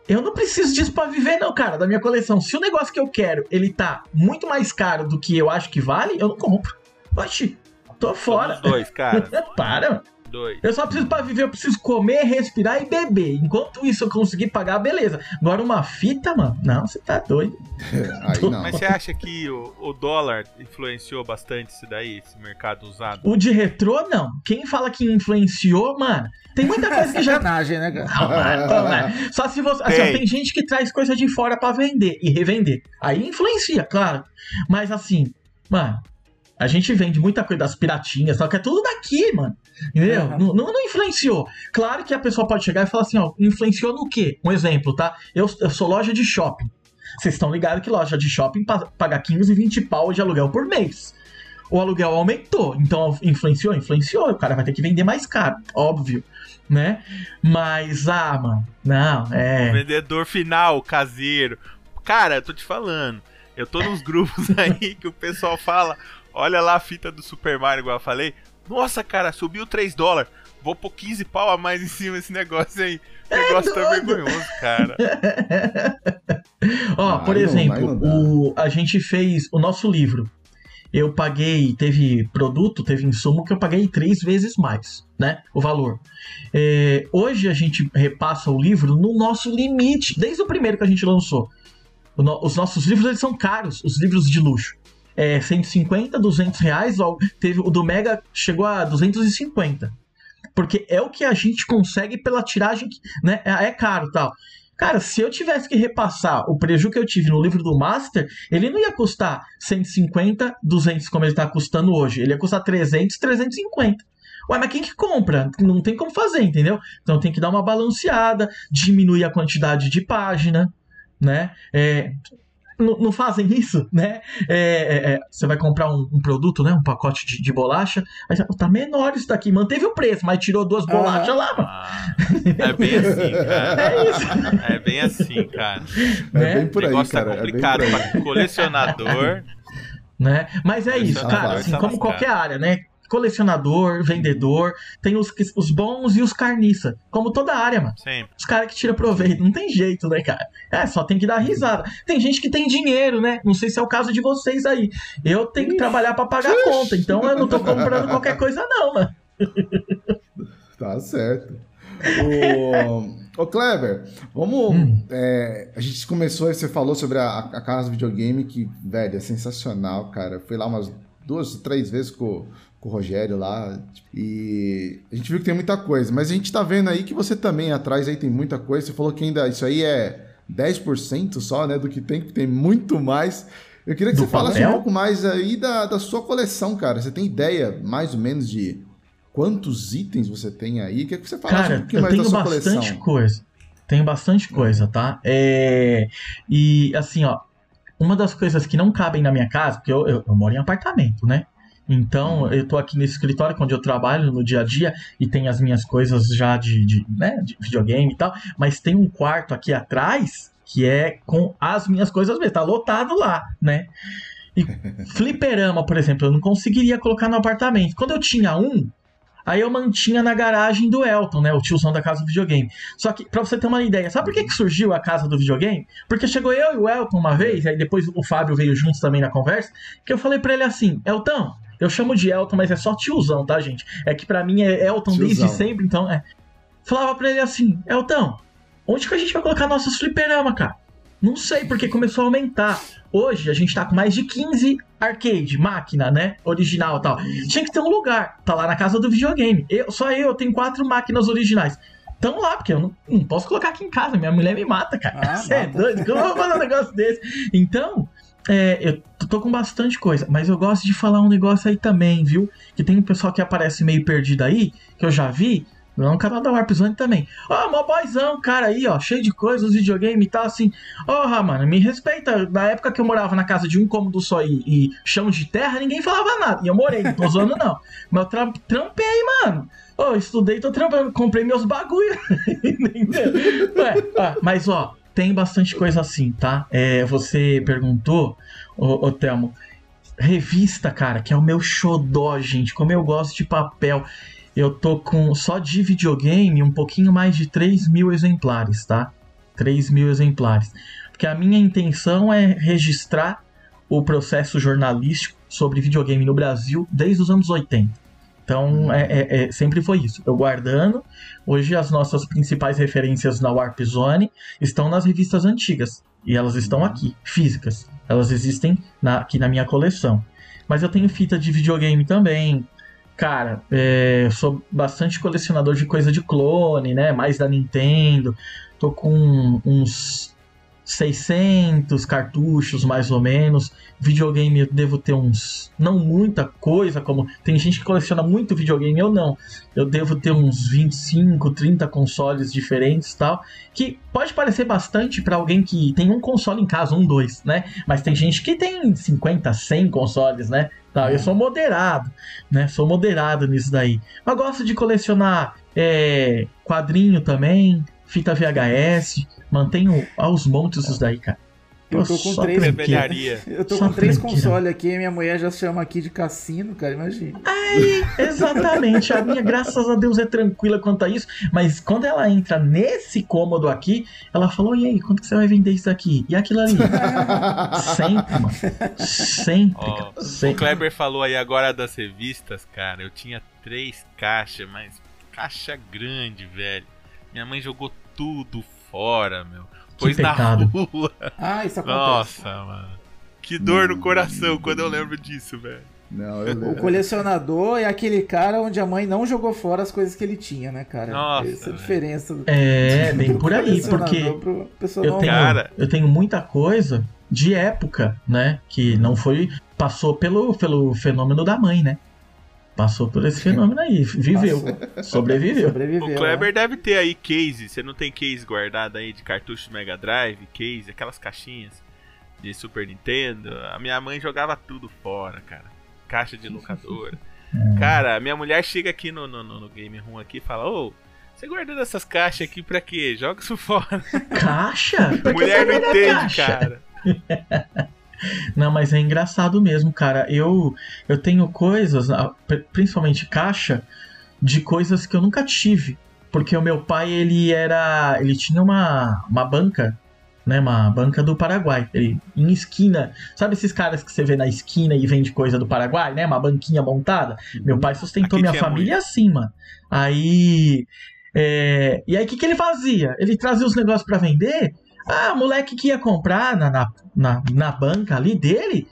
Eu não preciso disso pra viver, não, cara, da minha coleção. Se o negócio que eu quero, ele tá muito mais caro do que eu acho que vale, eu não compro. Oxi, tô fora. Somos dois, cara. Para. Dois. Eu só preciso pra viver, eu preciso comer, respirar e beber. Enquanto isso eu conseguir pagar, beleza. Agora uma fita, mano, não, você tá doido. Aí não. Mas você acha que o, o dólar influenciou bastante isso daí, esse mercado usado? O de retrô, não. Quem fala que influenciou, mano, tem muita coisa que já Sacanagem, né, cara? Não, mano, não, mano. Só se você. Assim, ó, Tem. tem gente que traz coisa de fora pra vender e revender. Aí influencia, claro. Mas assim, mano, a gente vende muita coisa das piratinhas, só que é tudo daqui, mano. Entendeu? Uhum. Não, não, não influenciou. Claro que a pessoa pode chegar e falar assim, ó, influenciou no quê? Um exemplo, tá? Eu, eu sou loja de shopping. Vocês estão ligados que loja de shopping pa- paga 15, 20 pau de aluguel por mês. O aluguel aumentou, então influenciou? Influenciou. O cara vai ter que vender mais caro, óbvio, né? Mas, ah, mano, não, é. Vendedor final, caseiro. Cara, eu tô te falando. Eu tô nos grupos aí que o pessoal fala: olha lá a fita do Super Mario, igual eu falei. Nossa, cara, subiu 3 dólares. Vou pôr 15 pau a mais em cima desse negócio aí. O negócio tá doido. vergonhoso, cara. Ó, Aí por exemplo, não o, a gente fez o nosso livro. Eu paguei, teve produto, teve insumo que eu paguei três vezes mais, né? O valor. É, hoje a gente repassa o livro no nosso limite, desde o primeiro que a gente lançou. O no- os nossos livros eles são caros, os livros de luxo. É 150, 200 reais, ó, teve, o do Mega chegou a 250. Porque é o que a gente consegue pela tiragem, que, né? É é caro tal. Cara, se eu tivesse que repassar o prejuízo que eu tive no livro do Master, ele não ia custar 150, 200 como ele tá custando hoje. Ele ia custar 300, 350. Ué, mas quem que compra? Não tem como fazer, entendeu? Então tem que dar uma balanceada, diminuir a quantidade de página, né? É, não, não fazem isso, né? É, é, é, você vai comprar um, um produto, né? Um pacote de, de bolacha, aí você fala, tá menor isso daqui. Manteve o preço, mas tirou duas bolachas lá, mano. Ah, é bem assim, cara. É isso. É bem assim, cara. É né? bem por o aí, negócio cara. tá é bem complicado aí. pra colecionador. né? Mas é isso, cara, parte assim, tá como qualquer área, né? Colecionador, vendedor, tem os, os bons e os carniça. Como toda área, mano. Sempre. Os caras que tiram proveito. Não tem jeito, né, cara? É, só tem que dar risada. Tem gente que tem dinheiro, né? Não sei se é o caso de vocês aí. Eu tenho que trabalhar pra pagar a conta, então eu não tô comprando qualquer coisa, não, mano. Tá certo. Ô, ô Kleber, vamos. Hum. é, a gente começou, você falou sobre a, a casa do videogame, que, velho, é sensacional, cara. Fui lá umas duas, três vezes com, com o Rogério lá. E a gente viu que tem muita coisa. Mas a gente tá vendo aí que você também atrás aí tem muita coisa. Você falou que ainda isso aí é 10% só, né? Do que tem, que tem muito mais. Eu queria que Do você falasse papel? um pouco mais aí da, da sua coleção, cara. Você tem ideia, mais ou menos, de quantos itens você tem aí? Queria que você falasse um Cara, pouquinho eu mais da tenho sua bastante coleção. coisa. Tenho bastante coisa, tá? É... E assim, ó, uma das coisas que não cabem na minha casa, porque eu, eu- eu moro em apartamento, né? Então, eu tô aqui nesse escritório onde eu trabalho no dia a dia e tem as minhas coisas já de, de, né, de videogame e tal, mas tem um quarto aqui atrás que é com as minhas coisas mesmo, tá lotado lá, né? E fliperama, por exemplo, eu não conseguiria colocar no apartamento. Quando eu tinha um, Aí eu mantinha na garagem do Elton, né? O tiozão da casa do videogame. Só que, pra você ter uma ideia, sabe por que, que surgiu a casa do videogame? Porque chegou eu e o Elton uma vez, aí depois o Fábio veio juntos também na conversa, que eu falei pra ele assim, Elton, Eu chamo de Elton, mas é só tiozão, tá, gente? É que pra mim é Elton Tiozão. desde sempre, então é. Falava pra ele assim, Elton, onde que a gente vai colocar nossos fliperama, cara? Não sei, porque começou a aumentar. Hoje a gente tá com mais de 15 arcade, máquina, né? Original e tal. Tinha que ter um lugar. Tá lá na casa do videogame. Eu, só eu tenho quatro máquinas originais. Tamo lá, porque eu não, não posso colocar aqui em casa. Minha mulher me mata, cara. Ah, Você é doido? Como eu vou fazer um negócio desse? Então, é, eu tô- com bastante coisa. Mas eu gosto de falar um negócio aí também, viu? Que tem um pessoal que aparece meio perdido aí, que eu já vi. Lá no canal da Warp Zone também. Ó, mó boyzão, cara aí, ó, cheio de coisas, videogame e tal, assim. Porra, mano, me respeita. Na época que eu morava na casa de um cômodo só e, e chão de terra, ninguém falava nada. E eu morei, não tô zoando não. Mas eu tra trampei, mano. Ô, estudei, tô trampando, comprei meus bagulho. Entendeu? Ué, mas ó, tem bastante coisa assim, tá? É, você perguntou, ô, ô Thelmo, revista, cara, que é o meu xodó, gente. Como eu gosto de papel. Eu tô com só de videogame um pouquinho mais de 3 mil exemplares, tá? 3 mil exemplares. Porque a minha intenção é registrar o processo jornalístico sobre videogame no Brasil desde os anos 80. Então, é, é- é- sempre foi isso. Eu guardando. Hoje, as nossas principais referências na Warp Zone estão nas revistas antigas. E elas estão aqui, físicas. Elas existem na- aqui na minha coleção. Mas eu tenho fita de videogame também. Cara, é, sou bastante colecionador de coisa de clone, né? Mais da Nintendo. Tô com uns 600 cartuchos, mais ou menos. Videogame eu devo ter uns. Não muita coisa, como. Tem gente que coleciona muito videogame, eu não. Eu devo ter uns 25, 30 consoles diferentes tal. Que pode parecer bastante pra alguém que tem um console em casa, um, dois, né? Mas tem gente que tem 50, 100 consoles, né? Tá, eu sou moderado, né? Sou moderado nisso daí. Mas gosto de colecionar é, quadrinho também, fita VHS. Mantenho aos montes isso daí, cara. Eu tô com Só três-. Velharia. Eu tô Só com três consoles aqui e minha mulher já chama aqui de cassino, cara, imagina. Exatamente, a minha, graças a Deus, é tranquila quanto a isso. Mas quando ela entra nesse cômodo aqui, ela falou: e aí, quanto que você vai vender isso aqui? E aquilo ali? Sempre, mano. Sempre, Ó, cara. o Sempre. Kleber falou aí agora das revistas, cara. Eu tinha três caixas, mas caixa grande, velho. Minha mãe jogou tudo fora, meu. Pôs na pecado. rua. Ah, isso acontece. Nossa, mano. Que dor no coração quando eu lembro disso, velho. Não, eu O colecionador é aquele cara onde a mãe não jogou fora as coisas que ele tinha, né, cara? Nossa, Essa é diferença do É, bem por aí, porque eu tenho, Cara. eu tenho muita coisa de época, né? Que não foi. Passou pelo, pelo fenômeno da mãe, né? Passou por esse fenômeno aí, viveu, sobreviveu. Sobreviveu. O Kleber deve ter aí case. Você não tem case guardado aí de cartucho Mega Drive, case, aquelas caixinhas de Super Nintendo? A minha mãe jogava tudo fora, cara. Caixa de locadora. Cara, a minha mulher chega aqui no, no, no- Game Room aqui e fala: Ô, você guardando essas caixas aqui pra quê? Joga isso fora. Caixa? Mulher não entende, caixa? cara. Não, mas é engraçado mesmo, cara. Eu, eu tenho coisas, ah, pri- principalmente caixa, de coisas que eu nunca tive. Porque o meu pai, ele era. Ele tinha uma, uma banca, né? Uma banca do Paraguai. Ele, em esquina. Sabe esses caras que você vê na esquina e vende coisa do Paraguai, né? Uma banquinha montada? Meu pai sustentou Aqui minha família assim, mano. Aí. é, E aí, o que, que ele fazia? Ele trazia os negócios pra vender. Ah, o moleque que ia comprar na, na, na, na banca ali dele.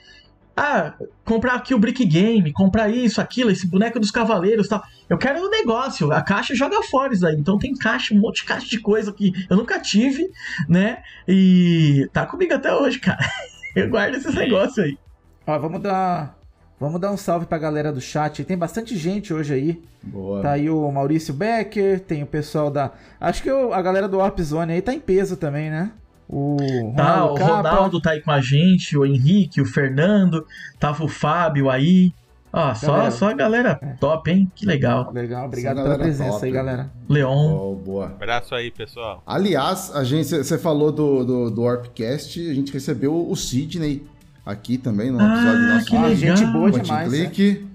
Ah, comprar aqui o Brick Game, comprar isso, aquilo, esse boneco dos cavaleiros e tal. Eu quero o negócio, a caixa joga fora isso aí. Então tem caixa, um monte de caixa de coisa que eu nunca tive, né? E tá comigo até hoje, cara. Eu guardo esses negócios aí. Ó, vamos dar. Vamos dar um salve pra galera do chat. Tem bastante gente hoje aí. Boa. Tá aí o Maurício Becker, tem o pessoal da. Acho que o- a galera do Warp Zone aí tá em peso também, né? O Tá, Ronaldo o Capa. Ronaldo tá aí com a gente, o Henrique, o Fernando, tava o Fábio aí. Ó, só, Galera. só a galera top, hein? Que legal. Legal, obrigado pela presença top. aí, galera. Leon. Oh, boa. Abraço aí, pessoal. Aliás, a gente, você falou do, do, do Warpcast, a gente recebeu o Sidney aqui também no episódio Ah, nosso que Ah, legal. gente boa Point demais. Click.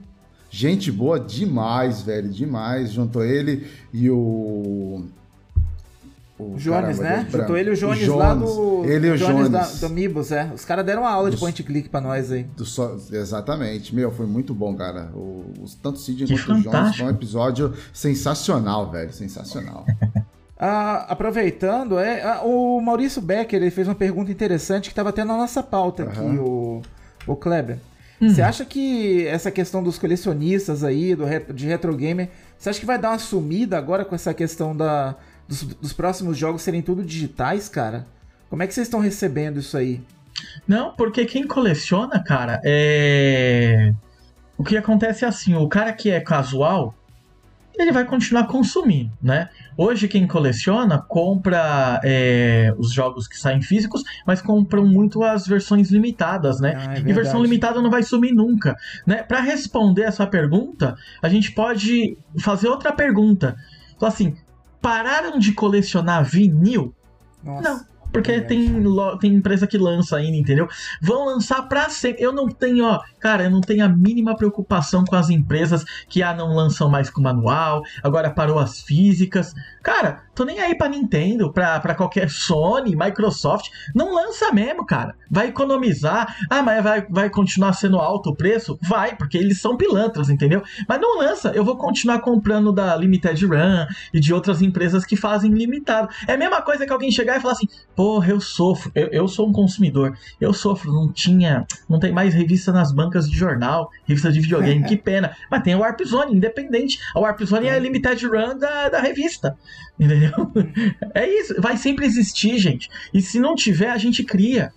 Gente boa demais, velho, demais. Juntou ele e o o Jones, caramba, né? Juntou ele e o Jones, lá do. Ele e o Jones. da, do Amigos, é. Os caras deram uma aula de Dos- point click pra nós aí. Do exatamente. Meu, foi muito bom, cara. O, os, tanto o Cid Que quanto o Jones fantástico. foi um episódio sensacional, velho. Sensacional. Ah, aproveitando, é, ah, o Maurício Becker ele fez uma pergunta interessante que estava até na nossa pauta aqui, Aham. o, o Kleber. Hum. Você acha que essa questão dos colecionistas aí, do de retro gamer, você acha que vai dar uma sumida agora com essa questão da, dos, dos próximos jogos serem tudo digitais, cara? Como é que vocês estão recebendo isso aí? Não, porque quem coleciona, cara, é. O que acontece é assim: o cara que é casual, ele vai continuar consumindo, né? Hoje, quem coleciona compra é, os jogos que saem físicos, mas compram muito as versões limitadas, né? Ah, é E versão limitada não vai sumir nunca, né? Para responder essa pergunta, a gente pode fazer outra pergunta. Falar assim: pararam de colecionar vinil? Nossa. Não. Porque tem, tem empresa que lança ainda, entendeu? Vão lançar pra sempre. Eu não tenho, ó, cara, eu não tenho a mínima preocupação com as empresas que ah, não lançam mais com manual, agora parou as físicas. Cara, tô nem aí pra Nintendo, pra, pra qualquer Sony, Microsoft. Não lança mesmo, cara. Vai economizar. Ah, mas vai, vai continuar sendo alto o preço? Vai, porque eles são pilantras, entendeu? Mas não lança. Eu vou continuar comprando da Limited Run e de outras empresas que fazem limitado. É a mesma coisa que alguém chegar e falar assim: porra, eu sofro. Eu, eu sou um consumidor. Eu sofro. Não tinha. Não tem mais revista nas bancas de jornal, revista de videogame. que pena. Mas tem a Warp Zone, independente. A Warp Zone é a Limited Run da, da revista. Entendeu? É isso. Vai sempre existir, gente. E se não tiver, a gente cria.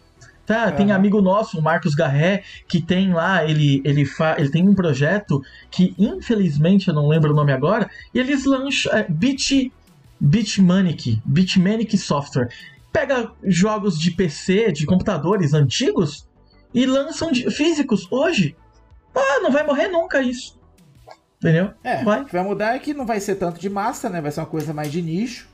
Tá, tem Aham. amigo nosso, o Marcos Garré, que tem lá, ele, ele, fa, ele tem um projeto que, infelizmente, eu não lembro o nome agora, e eles lançam é, Bit, Bitmanic, Bitmanic Software. Pega jogos de PC, de computadores antigos, e lançam de- físicos hoje. Ah, não vai morrer nunca isso. Entendeu? É, Vai. o que vai mudar é que não vai ser tanto de massa, né? Vai ser uma coisa mais de nicho.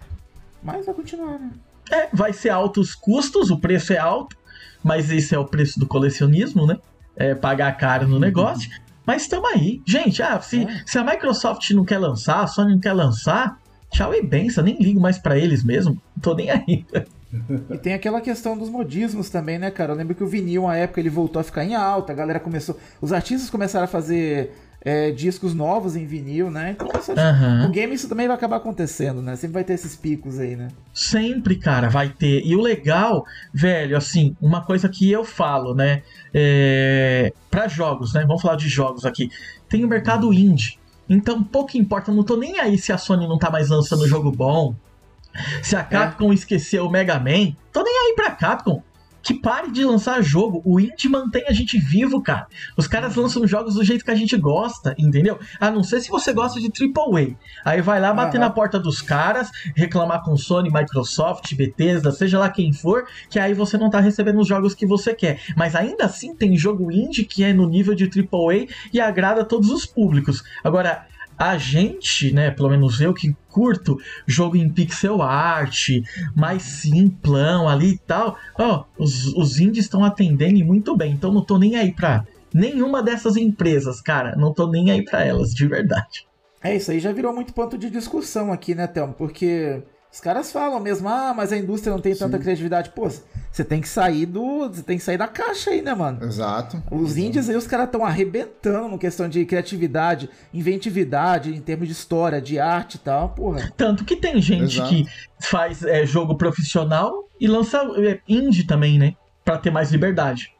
Mas vai continuar, né? É, vai ser altos custos, o preço é alto, mas esse é o preço do colecionismo, né? É pagar caro no negócio. Mas estamos aí. Gente, ah, se, É. se a Microsoft não quer lançar, a Sony não quer lançar, tchau e benção, nem ligo mais pra eles mesmo. Não tô nem aí. E tem aquela questão dos modismos também, né, cara? Eu lembro que o vinil, uma época, ele voltou a ficar em alta, a galera começou. Os artistas começaram a fazer é, discos novos em vinil, né? Então, isso, Aham. o game isso também vai acabar acontecendo, né? Sempre vai ter esses picos aí, né? Sempre, cara, vai ter. E o legal, velho, assim, uma coisa que eu falo, né? É... Para jogos, né? Vamos falar de jogos aqui. Tem o mercado indie. Então, pouco importa, eu não tô nem aí se a Sony não tá mais lançando jogo bom. Se a Capcom esqueceu o Mega Man, tô nem aí pra Capcom. Que pare de lançar jogo. O indie mantém a gente vivo, cara. Os caras lançam jogos do jeito que a gente gosta, entendeu? A não ser se você gosta de AAA. Aí vai lá bater Aham. na porta dos caras, reclamar com Sony, Microsoft, Bethesda, seja lá quem for, que aí você não tá recebendo os jogos que você quer. Mas ainda assim tem jogo indie que é no nível de AAA e agrada a todos os públicos. Agora, a gente, né, pelo menos eu que curto jogo em pixel art, mais simplão ali e tal, ó, os, os indies estão atendendo muito bem, então não tô nem aí pra nenhuma dessas empresas, cara, não tô nem aí pra elas, de verdade. É, isso aí já virou muito ponto de discussão aqui, né, Thelma? Porque os caras falam mesmo, ah, mas a indústria não tem tanta Sim. criatividade. Pô, você tem que sair do. Você tem que sair da caixa aí, né, mano? Exato. Os indies aí, os caras estão arrebentando no questão de criatividade, inventividade, em termos de história, de arte e tal, porra. Tanto que tem gente Exato. que faz é, jogo profissional e lança é, indie também, né, Pra ter mais liberdade.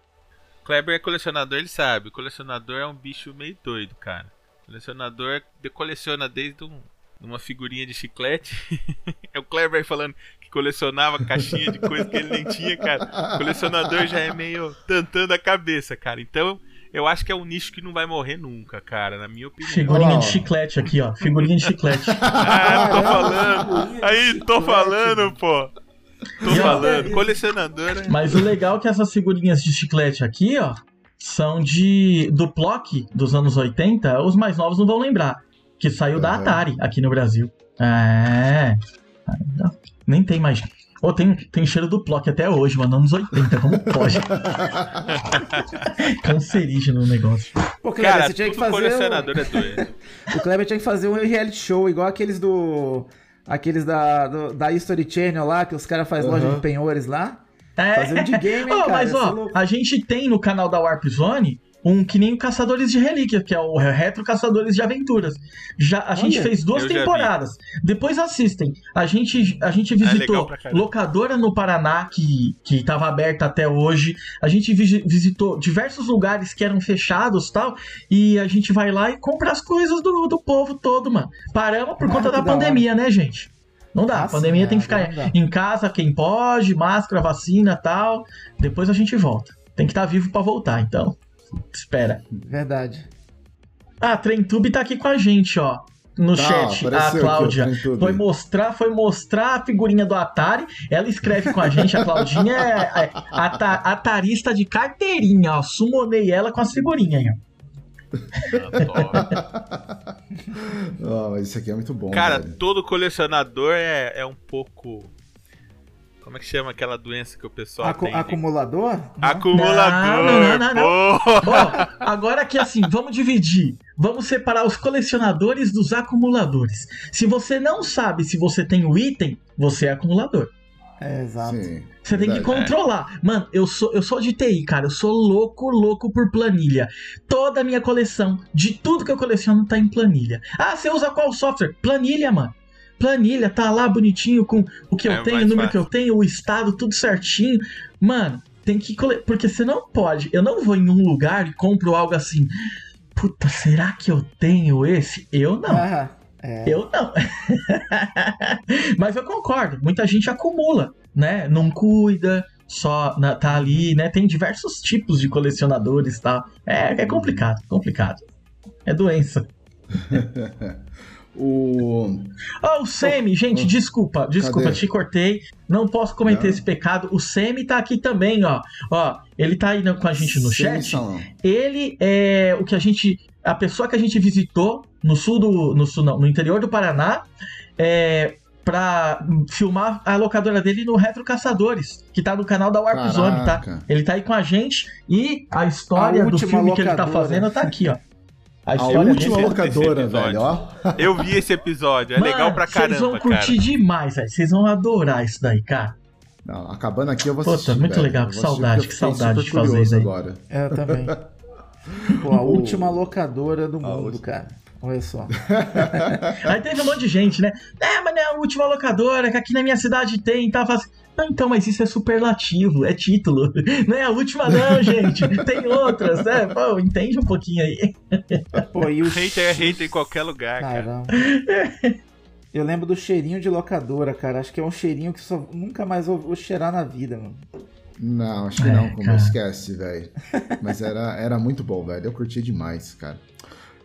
Kleber é colecionador, ele sabe. O colecionador é um bicho meio doido, cara. Colecionador de- coleciona desde um- uma figurinha de chiclete. é o Kleber falando que colecionava caixinha de coisa que ele nem tinha, cara. O colecionador já é meio tantando a cabeça, cara. Então, eu acho que é um nicho que não vai morrer nunca, cara, na minha opinião. Figurinha de chiclete aqui, ó, figurinha de chiclete. Ah, tô falando. Aí, tô falando, pô. Tô falando. Colecionador é... Mas o legal é que essas figurinhas de chiclete aqui, ó, são de do Plock dos anos 80. Os mais novos não vão lembrar. Que saiu da Aham. Atari aqui no Brasil. É. Nem tem mais. Ô, tem, tem cheiro do Plock até hoje, mano, anos 80. Como pode? Cancerígeno o negócio. Pô, Kleber, Cara, você tinha que fazer. colecionador é. O, Kleber tinha que fazer um reality show, igual aqueles do. Aqueles da, do- da History Channel lá, que os caras fazem loja Aham. de penhores lá. É. Fazer um de game, hein, Ó, cara? mas ser ó, louco. a gente tem no canal da Warp Zone um que nem o Caçadores de Relíquia, que é o Retro Caçadores de Aventuras. Já, a gente Olha, fez duas temporadas. Depois assistem. A gente, a gente É legal visitou caramba. locadora no Paraná, que, que tava aberta até hoje. A gente visi- visitou diversos lugares que eram fechados tal. E a gente vai lá e compra as coisas do, do povo todo, mano. Paramos por Ah, conta que da da hora. pandemia, né, gente? Não dá. Ah, a pandemia tem que ficar em casa, quem pode, máscara, vacina tal. Depois a gente volta. Tem que estar vivo pra voltar, então. Espera. Verdade. Ah, a TremTube tá aqui com a gente, ó. No Tá, chat, a aqui, Cláudia. TremTube. Foi mostrar, foi mostrar a figurinha do Atari. Ela escreve com a gente, a Claudinha é, é ata- atarista de carteirinha, ó. Sumonei ela com as figurinhas aí, ó. Adoro. Ah, mas isso aqui é muito bom, Cara, velho. todo colecionador é, é um pouco. Como é que chama aquela doença que o pessoal Acu- tem? acumulador? Não. Acumulador. Não, não, não, não. Ó, agora que assim, vamos dividir. Vamos separar os colecionadores dos acumuladores. Se você não sabe se você tem o item, você é acumulador. É, exato. Sim. Você tem que verdade. controlar. Mano, eu sou, eu sou de TI, cara. Eu sou louco, louco por planilha. Toda a minha coleção, de tudo que eu coleciono, tá em planilha. Ah, você usa qual software? Planilha, mano. Planilha, tá lá bonitinho com o que eu É tenho, o número fácil. que eu tenho, o estado, tudo certinho. Mano, tem que. cole- Porque você não pode. Eu não vou em um lugar e compro algo assim. Puta, será que eu tenho esse? Eu não. Ah, é. Eu não. Mas eu concordo, muita gente acumula, né? Não cuida, só na- tá ali, né? Tem diversos tipos de colecionadores e tal. É, é complicado, complicado. É doença. O... Ó, o Semi, gente, desculpa, desculpa, Cadê? te cortei. Não posso cometer Não. esse pecado. O Semi tá aqui também, ó. Ó, ele tá aí com a gente no chat. Semi-salão. Ele é o que a gente. A pessoa que a gente visitou no sul do. No sul, não, no interior do Paraná. É, pra filmar a locadora dele no Retro Caçadores, que tá no canal da Warp Zone, tá? Ele tá aí com a gente e a história A do filme que ele tá locadora. fazendo tá aqui, ó. A A última locadora, velho, ó. Eu vi esse episódio, é Mano, legal pra Vocês vão caramba, curtir cara. demais, velho. Vocês vão adorar isso daí, cara. Não, acabando aqui eu vou Puta, assistir. muito velho. legal, que saudade, que saudade de fazer isso aí. agora. É, Eu também. Pô, a última locadora do mundo, última. cara. Olha só. Aí teve um monte de gente, né? É, mas não é a última locadora que aqui na minha cidade tem e tal. Fala assim, "Ah, então, mas isso é superlativo, é título. Não é a última, não, gente. Tem outras, né? Pô, entende um pouquinho aí. Pô, e o Hater é hater em qualquer lugar, cara. Caramba. Eu lembro do cheirinho de locadora, cara. Acho que é um cheirinho que só nunca mais vou, vou cheirar na vida, mano. Não, acho que É, não, como cara. esquece, velho. Mas era, era muito bom, velho. Eu curti demais, cara.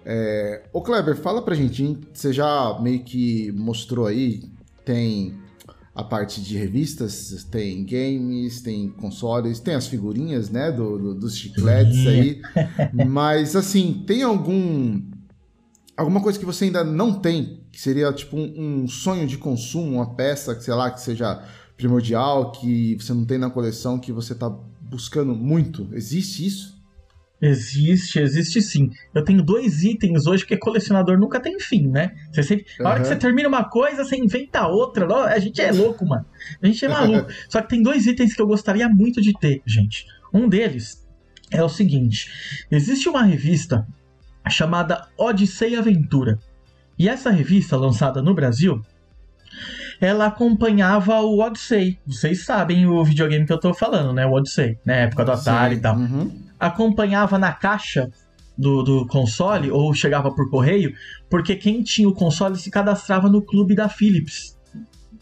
É... Ô, Kleber, fala pra gente, hein? Você já meio que mostrou aí, tem a parte de revistas, tem games, tem consoles, tem as figurinhas, né, do, do- dos chicletes aí. Mas, assim, tem algum... Alguma coisa que você ainda não tem, que seria tipo um, um sonho de consumo, uma peça, que sei lá, que seja primordial, que você não tem na coleção, que você tá buscando muito? Existe isso? Existe, existe sim. Eu tenho dois itens hoje que colecionador nunca tem fim, né? Você sempre, a hora que você termina uma coisa, você inventa outra. A gente é louco, mano. A gente é maluco. Só que tem dois itens que eu gostaria muito de ter, gente. Um deles é o seguinte: existe uma revista chamada Odisseia Aventura. E essa revista, lançada no Brasil, ela acompanhava o Odyssey. Vocês sabem o videogame que eu tô falando, né? O Odyssey, na época do Atari Sim. e tal Uhum. Acompanhava na caixa do, do console ou chegava por correio, porque quem tinha o console se cadastrava no clube da Philips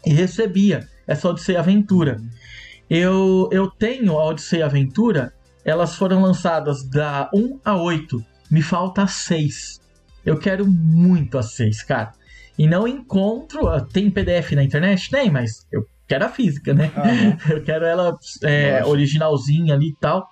e recebia essa Odyssey Aventura. Eu, eu tenho a Odyssey Aventura, elas foram lançadas da 1 a 8, me falta a 6. Eu quero muito a 6, cara. E não encontro. ah, Tem PDF na internet? Tem, mas eu quero a física, né? Aham. Eu quero ela é, originalzinha ali e tal.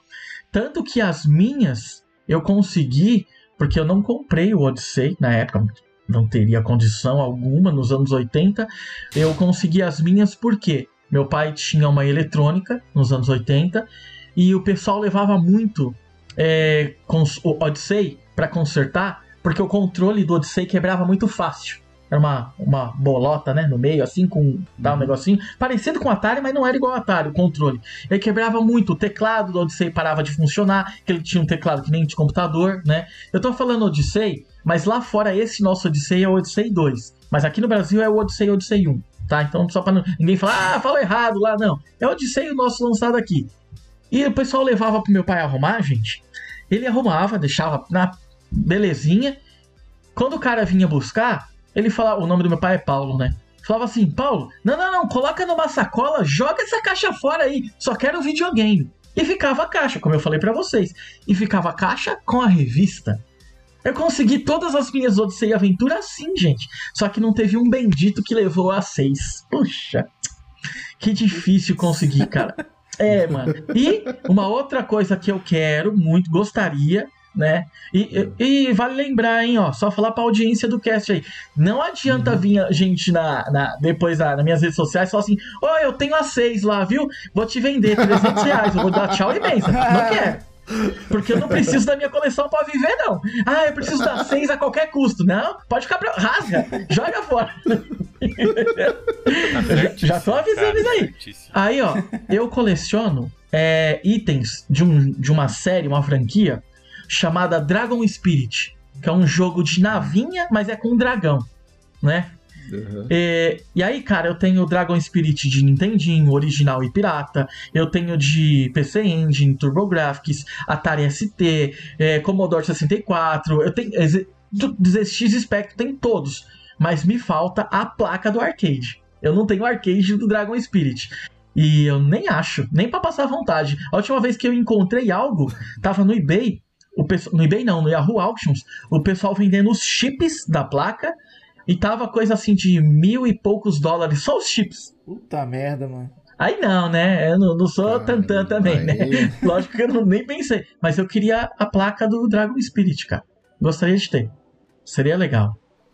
Tanto que as minhas eu consegui, porque eu não comprei o Odyssey na época, não teria condição alguma nos anos 80. Eu consegui as minhas porque meu pai tinha uma eletrônica nos anos 80 e o pessoal levava muito é, o Odyssey para consertar, porque o controle do Odyssey quebrava muito fácil. Era uma, uma bolota, né? No meio, assim, com dá um negocinho. Parecido com o Atari, mas não era igual ao Atari, o controle. Ele quebrava muito. O teclado do Odyssey parava de funcionar, que ele tinha um teclado que nem de computador, né? Eu tô falando Odyssey, mas lá fora esse nosso Odyssey é o Odyssey 2. Mas aqui no Brasil é o Odyssey Odyssey 1, tá? Então só pra não- ninguém falar, ah, falou errado lá, não. É o Odyssey o nosso lançado aqui. E o pessoal levava pro meu pai arrumar, gente. Ele arrumava, deixava na belezinha. Quando o cara vinha buscar, ele falava, o nome do meu pai é Paulo, né? Falava assim, Paulo, não, não, não, coloca numa sacola, joga essa caixa fora aí, só quero um videogame. E ficava a caixa, como eu falei pra vocês. E ficava a caixa com a revista. Eu consegui todas as minhas Odyssey Aventura assim, gente. Só que não teve um bendito que levou a seis. Puxa, que difícil conseguir, cara. É, mano. E uma outra coisa que eu quero, muito gostaria, né? E, e- e vale lembrar, hein, ó, só falar pra audiência do cast aí. Não adianta vir a gente na, na- depois na, nas minhas redes sociais e falar assim: Ô, eu tenho a seis lá, viu? Vou te vender 300 reais. Eu vou dar tchau e benção. Não quero. Porque eu não preciso da minha coleção pra viver, não. Ah, eu preciso da seis a qualquer custo. Não, pode ficar pra. Rasga, joga fora. Tá certíssimo, já tô avisando isso aí. certíssimo. Aí, ó, eu coleciono é, itens de, um, de uma série, uma franquia, chamada Dragon Spirit, que é um jogo de navinha, mas é com um dragão, né? Uhum. É, e aí, cara, eu tenho o Dragon Spirit de Nintendinho, original e pirata. Eu tenho de PC Engine, TurboGrafx, Atari ST, é, Commodore 64. Eu tenho. ZX Spectrum, tem todos. Mas me falta a placa do arcade. Eu não tenho arcade do Dragon Spirit. E eu nem acho, nem pra passar vontade. A última vez que eu encontrei algo, tava no eBay. O pessoal, no eBay não, no Yahoo Auctions, o pessoal vendendo os chips da placa e tava coisa assim de mil e poucos dólares, só os chips. Puta merda, mano. Aí não, né? Eu não, não sou tantã também, né? aí- Lógico que eu não, nem pensei. Mas eu queria a placa do Dragon Spirit, cara. Gostaria de ter. Seria legal.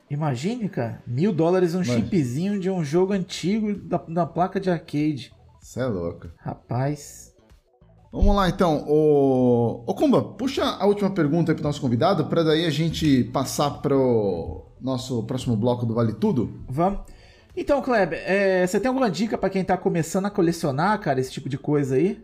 Imagine, cara, mil dólares um Mano. chipzinho de um jogo antigo da, da placa de arcade. Você é louco. Rapaz. Vamos lá então. Ô, Ô Kumba, puxa a última pergunta aí pro nosso convidado, para daí a gente passar pro nosso próximo bloco do Vale Tudo. Vamos. Então, Kleber, é, você tem alguma dica pra quem tá começando a colecionar, cara, esse tipo de coisa aí?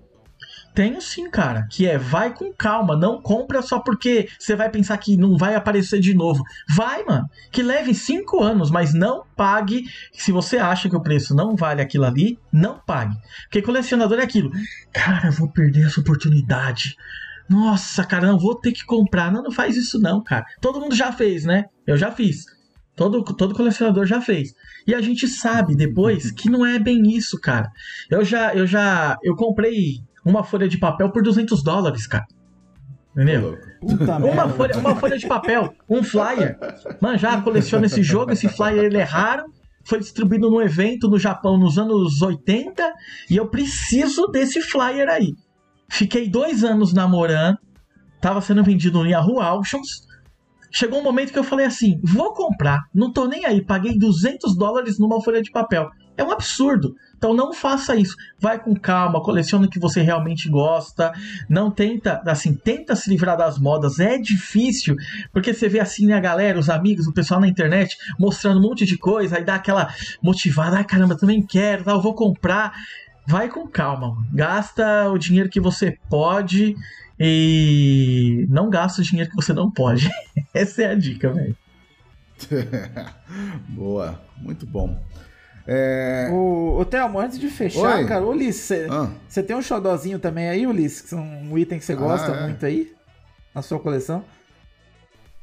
Tenho sim, cara. Que é vai com calma. Não compra só porque você vai pensar que não vai aparecer de novo. Vai, mano. Que leve cinco anos, mas não pague. Se você acha que o preço não vale aquilo ali, não pague. Porque colecionador é aquilo. Cara, eu vou perder essa oportunidade. Nossa, cara, não vou ter que comprar. Não, não faz isso não, cara. Todo mundo já fez, né? Eu já fiz. Todo, todo colecionador já fez. E a gente sabe depois que não é bem isso, cara. Eu já, eu já, eu comprei uma folha de papel por 200 dólares, cara. Entendeu? Puta Uma folha, uma folha de papel, um flyer. Mano, já coleciono esse jogo, esse flyer ele é raro. Foi distribuído num evento no Japão nos anos 80 e eu preciso desse flyer aí. Fiquei dois anos namorando, tava sendo vendido no Yahoo Auctions. Chegou um momento que eu falei assim: vou comprar, não tô nem aí, paguei 200 dólares numa folha de papel. É um absurdo. Então não faça isso. Vai com calma, coleciona o que você realmente gosta. Não tenta, assim, tenta se livrar das modas. É difícil, porque você vê assim a galera, os amigos, o pessoal na internet mostrando um monte de coisa, aí dá aquela motivada, ai caramba, também quero, tá, eu vou comprar. Vai com calma, mano. gasta o dinheiro que você pode e não gasta o dinheiro que você não pode. Essa é a dica, velho. Boa, muito bom. É... Ô, ô Thelmo, antes de fechar, Oi. cara, Ulisses, Ah, você tem um xodózinho também aí, Ulisses? Que é um item que você gosta Ah, é. muito aí? Na sua coleção?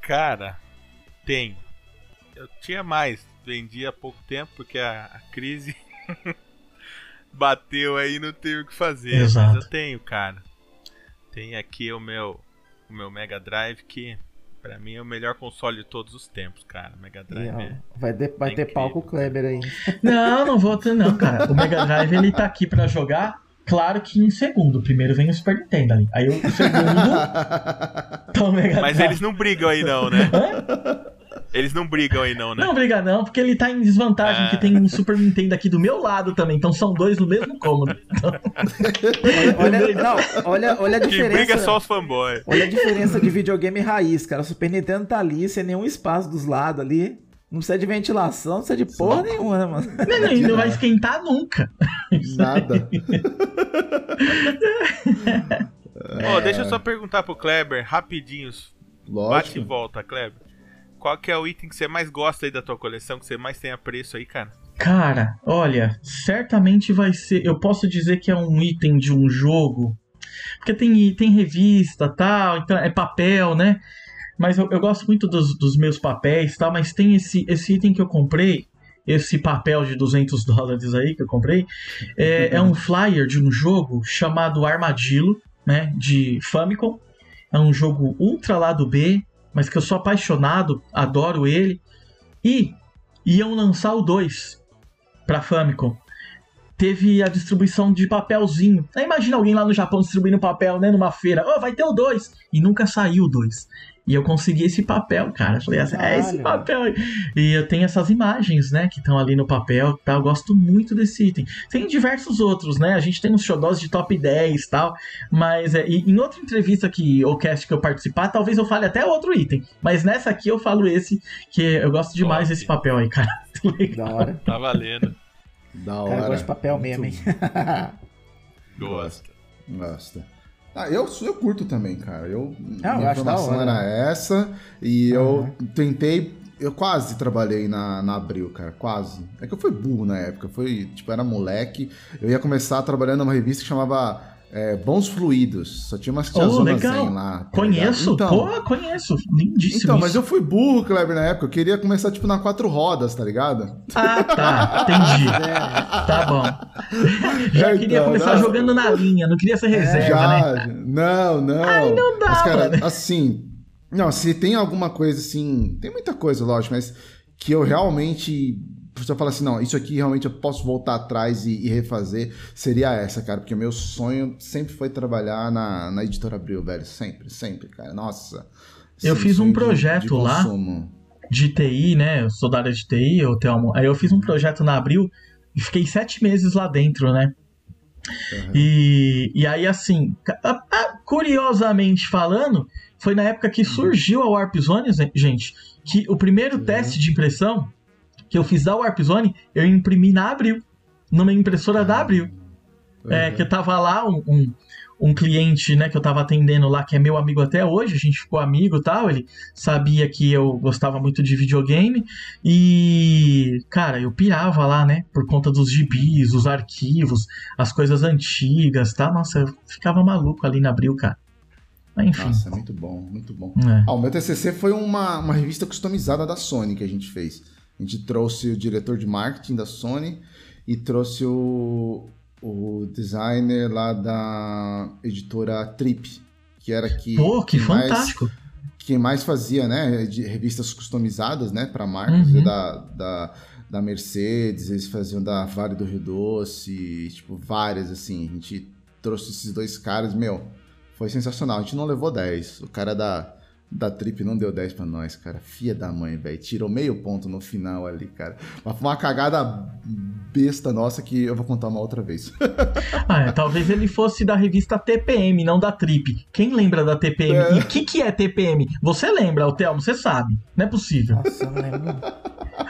Cara, tem. Eu tinha mais, vendi há pouco tempo porque a, a crise bateu aí e não teve o que fazer. Exato. Mas eu tenho, cara. Tem aqui o meu o meu Mega Drive que pra mim é o melhor console de todos os tempos, cara. Mega E, Drive é. vai ter, vai é ter pau com o Kleber aí. Não, não vou ter, não, cara. O Mega Drive ele tá aqui pra jogar. Claro que em segundo. Primeiro vem o Super Nintendo ali. Aí o segundo. tá o Mega Mas Drive. eles não brigam aí não, né? Eles não brigam aí não, né? Não briga não, porque ele tá em desvantagem, Ah. que tem um Super Nintendo aqui do meu lado também. Então são dois no mesmo cômodo. Olha, não, olha, olha a Quem briga é diferença. só os fanboys. Olha a diferença de videogame raiz, cara. O Super Nintendo tá ali, sem nenhum espaço dos lados ali. Não precisa de ventilação, não precisa de porra nenhuma, né, mano? Não, não, não vai esquentar nunca. Nada. Ô, deixa eu só perguntar pro Kleber, rapidinhos. Bate e Lógico. volta, Kleber. Qual que é o item que você mais gosta aí da tua coleção, que você mais tem apreço aí, cara? Cara, olha, certamente vai ser. Eu posso dizer que é um item de um jogo. Porque tem, tem revista tal, então é papel, né? Mas eu, eu gosto muito dos, dos meus papéis tal, mas tem esse, esse item que eu comprei, esse papel de 200 dólares aí que eu comprei, é, é um flyer de um jogo chamado Armadillo, né? De Famicom. É um jogo ultra lado B, mas que eu sou apaixonado, adoro ele. E iam lançar o 2 pra Famicom. Teve a distribuição de papelzinho. Aí imagina alguém lá no Japão distribuindo papel, né, numa feira. Oh, vai ter o 2. E nunca saiu o 2. E eu consegui esse papel, cara. Eu Falei assim, é esse papel aí. E eu tenho essas imagens, né, que estão ali no papel. Tá? Eu gosto muito desse item. Tem diversos outros, né? A gente tem uns xodós de top 10 e tal. Mas é, e em outra entrevista que o cast que eu participar, talvez eu fale até outro item. Mas nessa aqui eu falo esse, que eu gosto demais desse papel aí, cara. Legal. Da hora. Tá valendo. Da O hora. cara gosta de papel mesmo, hein? Gosta. Gosta. Ah, eu, eu curto também, cara. Eu, Ah, eu minha acho da formação hora. era essa e Aham. eu tentei. Eu quase trabalhei na, na Abril, cara. Quase. É que eu fui burro na época. Foi, tipo, era moleque. Eu ia começar trabalhando numa revista que chamava é, Bons Fluidos. Só tinha umas Oh, tiazonas zen lá. tá Conheço, ligado? pô, conheço. Lindíssimo. Então, mas isso. eu fui burro, Kleber, na época. Eu queria começar, tipo, na quatro rodas, tá ligado? Ah, tá. Entendi. Tá bom. Já queria Então, começar não. jogando na linha, não queria ser reserva, né? Já, não, não. Ai, não dá, Mas, cara, mano. assim. Não, se tem alguma coisa assim. Tem muita coisa, lógico, mas que eu realmente. Você fala assim, não, isso aqui realmente eu posso voltar atrás e, e refazer, seria essa, cara, porque o meu sonho sempre foi trabalhar na, na editora Abril, velho. Sempre, sempre, cara. Nossa. Eu fiz um sonho de- projeto de lá. De TI, né? Eu sou da área de TI, eu Thelmo. Aí eu fiz um projeto na Abril e fiquei sete meses lá dentro, né? Uhum. E, e aí, assim, curiosamente falando, foi na época que surgiu a Warp Zone, gente, que o primeiro Uhum. teste de impressão que eu fiz da Warp Zone, eu imprimi na Abril, numa impressora da Abril. É, Uhum. que tava lá um, um, um cliente, né, que eu tava atendendo lá, que é meu amigo até hoje, a gente ficou amigo e tal, ele sabia que eu gostava muito de videogame, e, cara, eu pirava lá, né, por conta dos gibis, os arquivos, as coisas antigas, tá? Nossa, eu ficava maluco ali na Abril, cara. Mas, enfim. Nossa, é muito bom, muito bom. É. Ah, o meu TCC foi uma, uma revista customizada da Sony que a gente fez. A gente trouxe o diretor de marketing da Sony e trouxe o, o designer lá da editora Trip, que era que Pô, que quem mais- fantástico. quem mais fazia, né, de revistas customizadas, né, para marcas Uhum. da, da, da Mercedes, eles faziam da Vale do Rio Doce, tipo, várias, assim. A gente trouxe esses dois caras, meu, foi sensacional. A gente não levou 10. O cara da, da Trip não deu 10 pra nós, cara. Fia da mãe, velho. Tirou meio ponto no final ali, cara. Mas foi uma cagada besta nossa que eu vou contar uma outra vez. Ah, é, talvez ele fosse da revista TPM, não da Trip. Quem lembra da TPM? É. E o que, que é TPM? Você lembra, o Thelmo, você sabe. Não é possível. Nossa, eu não lembro.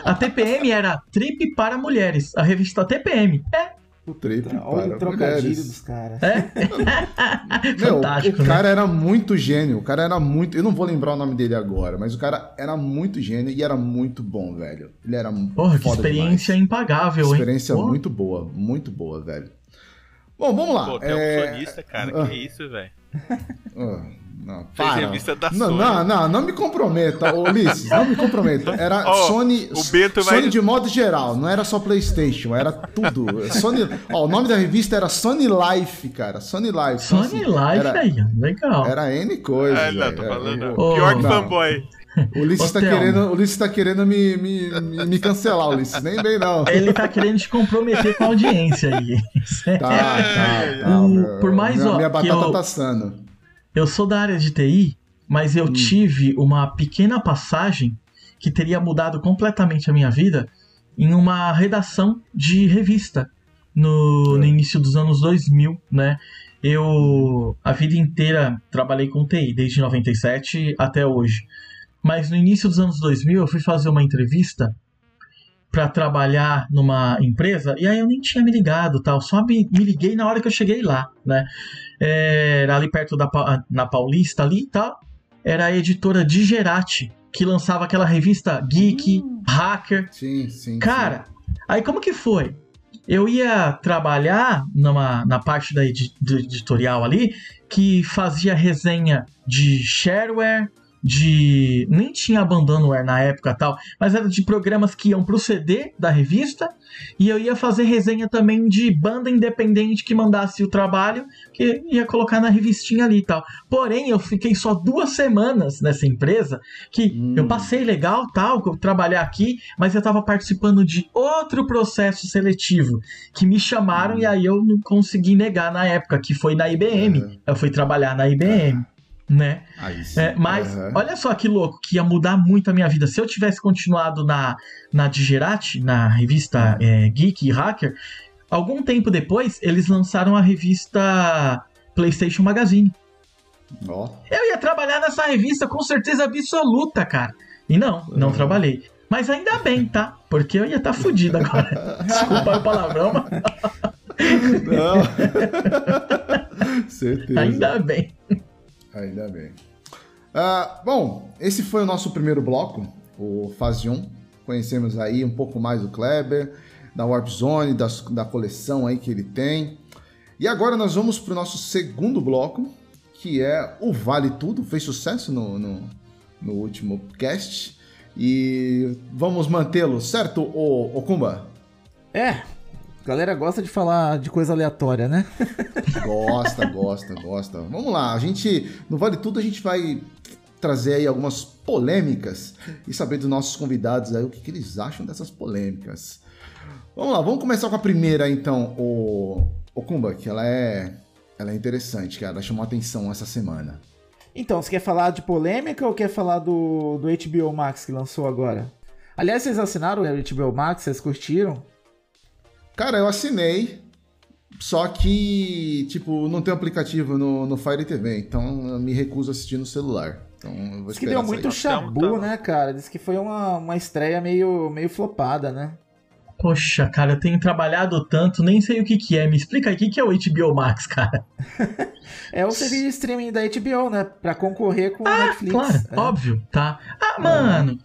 A TPM era Trip para Mulheres, a revista TPM. É, O Trip Olha para o trocadilho mulheres. dos caras. é. Meu, Fantástico, o né? cara era muito gênio. O cara era muito. Eu não vou lembrar o nome dele agora, mas o cara era muito gênio e era muito bom, velho. Ele era Porra, que experiência demais. impagável, hein? Experiência Porra. muito boa, muito boa, velho. Bom, vamos lá. Pô, tem um é... sonista, cara. Ah. Que isso, velho. ah, não, para. revista da Não, Sony. não, não, não me comprometa, Ulisses, não me comprometa. Era Ó, Sony, Sony vai- de modo geral, não era só PlayStation, era tudo. Sony, ó, o nome da revista era Sony Life, cara, Sony Life. Então, Sony assim, Life era, aí, legal. Era N coisa. Ah, não, tô É, falando. eu- Ô, Pior que não. fanboy. O Ulisses tá querendo, o Ulisses tá querendo me, me, me, me cancelar, Ulisses. Nem bem, não. Ele tá querendo te comprometer com a audiência aí. Tá, tá, tá. O- meu- por mais, minha, ó, minha que batata eu- tá assando. Eu sou da área de TI, mas Hum. eu tive uma pequena passagem que teria mudado completamente a minha vida em uma redação de revista no, no início dos anos 2000, né? Eu a vida inteira trabalhei com TI, desde 97 até hoje. mas no início dos anos 2000 eu fui fazer uma entrevista para trabalhar numa empresa e aí eu nem tinha me ligado, tal, só me, me liguei na hora que eu cheguei lá, né? É, Era ali perto da na Paulista ali e tal. Era a editora Digerati, que lançava aquela revista Geek, Hacker, Sim, sim. Cara, aí como que foi? Eu ia trabalhar numa, na parte da edi- do editorial ali que fazia resenha de shareware, de. Nem tinha abandonware na época tal, mas era de programas que iam pro CD da revista, e eu ia fazer resenha também de banda independente que mandasse o trabalho, que ia colocar na revistinha ali e tal. Porém, eu fiquei só duas semanas nessa empresa, que Hum. eu passei legal tal, que eu trabalhar aqui, mas eu tava participando de outro processo seletivo que me chamaram e aí eu não consegui negar na época, que foi na IBM. Aham. Eu fui trabalhar na IBM, né? É, mas Aham. olha só que louco, que ia mudar muito a minha vida. Se eu tivesse continuado na, na Digerati, na revista é, Geek e Hacker, algum tempo depois eles lançaram a revista PlayStation Magazine. Ó, Eu ia trabalhar nessa revista com certeza absoluta, cara. E não, não Uhum. trabalhei. Mas ainda bem, tá? Porque eu ia estar tá fudido agora. Desculpa o palavrão, mas Não. Certeza. ainda bem. Ainda bem. Ah, bom, esse foi o nosso primeiro bloco, o Fase 1. Conhecemos aí um pouco mais do Kleber, da Warp Zone, das- da coleção aí que ele tem. E agora nós vamos para o nosso segundo bloco, que é o Vale Tudo. Fez sucesso no, no, no último cast. E vamos mantê-lo, certo, ô, ô Kumba? É, galera gosta de falar de coisa aleatória, né? Gosta, gosta, gosta. Vamos lá, a gente, no Vale Tudo, a gente vai trazer aí algumas polêmicas e saber dos nossos convidados aí o que, que eles acham dessas polêmicas. Vamos lá, vamos começar com a primeira então, o, o Kumba, que ela é, ela é interessante, cara, ela chamou atenção essa semana. Então, você quer falar de polêmica ou quer falar do, do HBO Max que lançou agora? Aliás, vocês assinaram o HBO Max? Vocês curtiram? Cara, eu assinei, só que, tipo, não tem aplicativo no, no Fire TV, então eu me recuso a assistir no celular. Então eu vou Diz que deu muito chabu, Então, tá. né, cara? Diz que foi uma, uma estreia meio, meio flopada, né? Poxa, cara, eu tenho trabalhado tanto, nem sei o que que é. Me explica aí, o que que é o HBO Max, cara? É o serviço de streaming da HBO, né? Pra concorrer com o Ah, Netflix. claro, É. óbvio, tá? Ah, mano,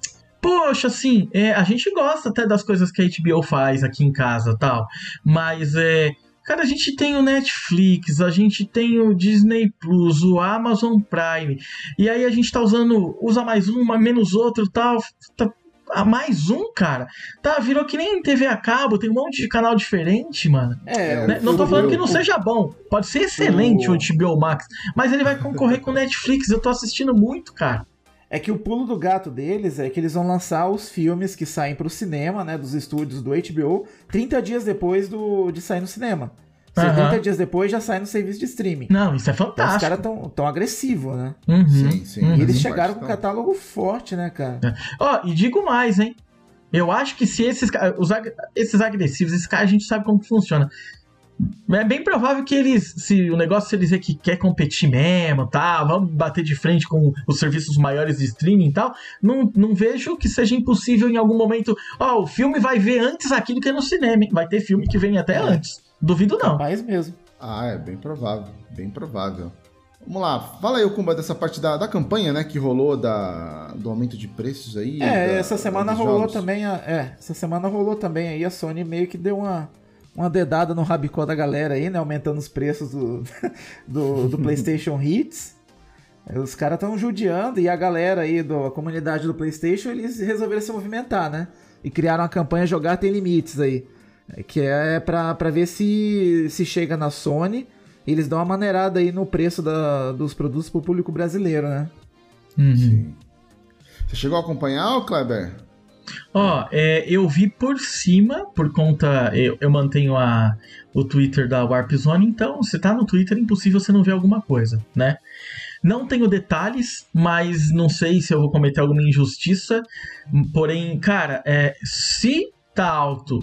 poxa, assim, é, a gente gosta até das coisas que a HBO faz aqui em casa tal, mas é. Cara, a gente tem o Netflix, a gente tem o Disney Plus, o Amazon Prime, e aí a gente tá usando, usa mais um, menos outro tal. Tá, ah, mais um, cara? Tá, virou que nem TV a cabo, tem um monte de canal diferente, mano. É, É, Né? Não tô falando que não seja bom. Pode ser excelente o- o HBO Max, mas ele vai concorrer com o Netflix. Eu tô assistindo muito, cara. É que o pulo do gato deles é que eles vão lançar os filmes que saem pro cinema, né, dos estúdios do HBO, 30 dias depois do, de sair no cinema. Aham. 30 dias depois já sai no serviço de streaming. Não, isso é Então os fantástico. caras tão, tão agressivos, né? Uhum, Sim, sim. uhum. E eles chegaram com um tá- catálogo forte, né, cara? Ó, e digo mais, hein? Eu acho que se esses, os, esses agressivos, esses caras, a gente sabe como que funciona. É bem provável que eles, se o negócio se eles dizer que quer competir mesmo, tá, vamos bater de frente com os serviços maiores de streaming e tal, não, não vejo que seja impossível em algum momento, ó, o filme vai ver antes aquilo que é no cinema, hein? vai ter filme que vem até É. antes. Duvido não. Capaz mesmo. Ah, é bem provável, bem provável. Vamos lá, fala aí, Kumba, dessa parte da, da campanha, né, que rolou da, do aumento de preços aí. É, da- essa semana rolou jogos. também a, é, essa semana rolou também aí a Sony meio que deu uma uma dedada no rabicó da galera aí, né, aumentando os preços do do, do PlayStation Hits. Os caras estão judiando e a galera aí da comunidade do PlayStation, eles resolveram se movimentar, né? E criaram a campanha Jogar Tem Limites aí, é, que é pra, pra ver se se chega na Sony, e eles dão uma maneirada aí no preço da, dos produtos pro público brasileiro, né? Uhum. Sim. Você chegou a acompanhar, Kleber? Ó, é, eu vi por cima, por conta. Eu, eu mantenho a, o Twitter da Warp Zone, então, se tá no Twitter, é impossível você não ver alguma coisa, né? Não tenho detalhes, mas não sei se eu vou cometer alguma injustiça. Porém, cara, é, se tá alto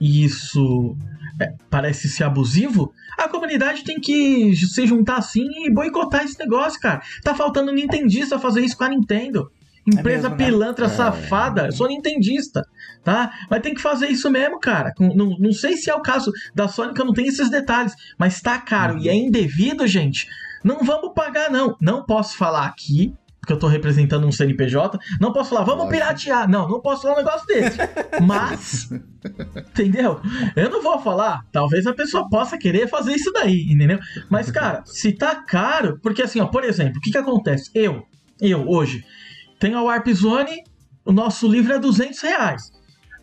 e isso é, parece ser abusivo, a comunidade tem que se juntar assim e boicotar esse negócio, cara. Tá faltando nintendista fazer isso com a Nintendo. Empresa mesmo, né? pilantra É. safada. Eu sou nintendista, tá? Mas tem que fazer isso mesmo, cara. Não, não sei se é o caso da Sony, que eu não tenho esses detalhes. Mas tá caro e é indevido, gente. Não vamos pagar, não. Não posso falar aqui, porque eu tô representando um CNPJ. Não posso falar, vamos Lógico. piratear. Não, não posso falar um negócio desse. Mas, entendeu? Eu não vou falar. Talvez a pessoa possa querer fazer isso daí, entendeu? Mas, cara, se tá caro. Porque assim, ó, por exemplo, o que que acontece? Eu, eu, hoje, tenho a Warp Zone, o nosso livro é 200 reais.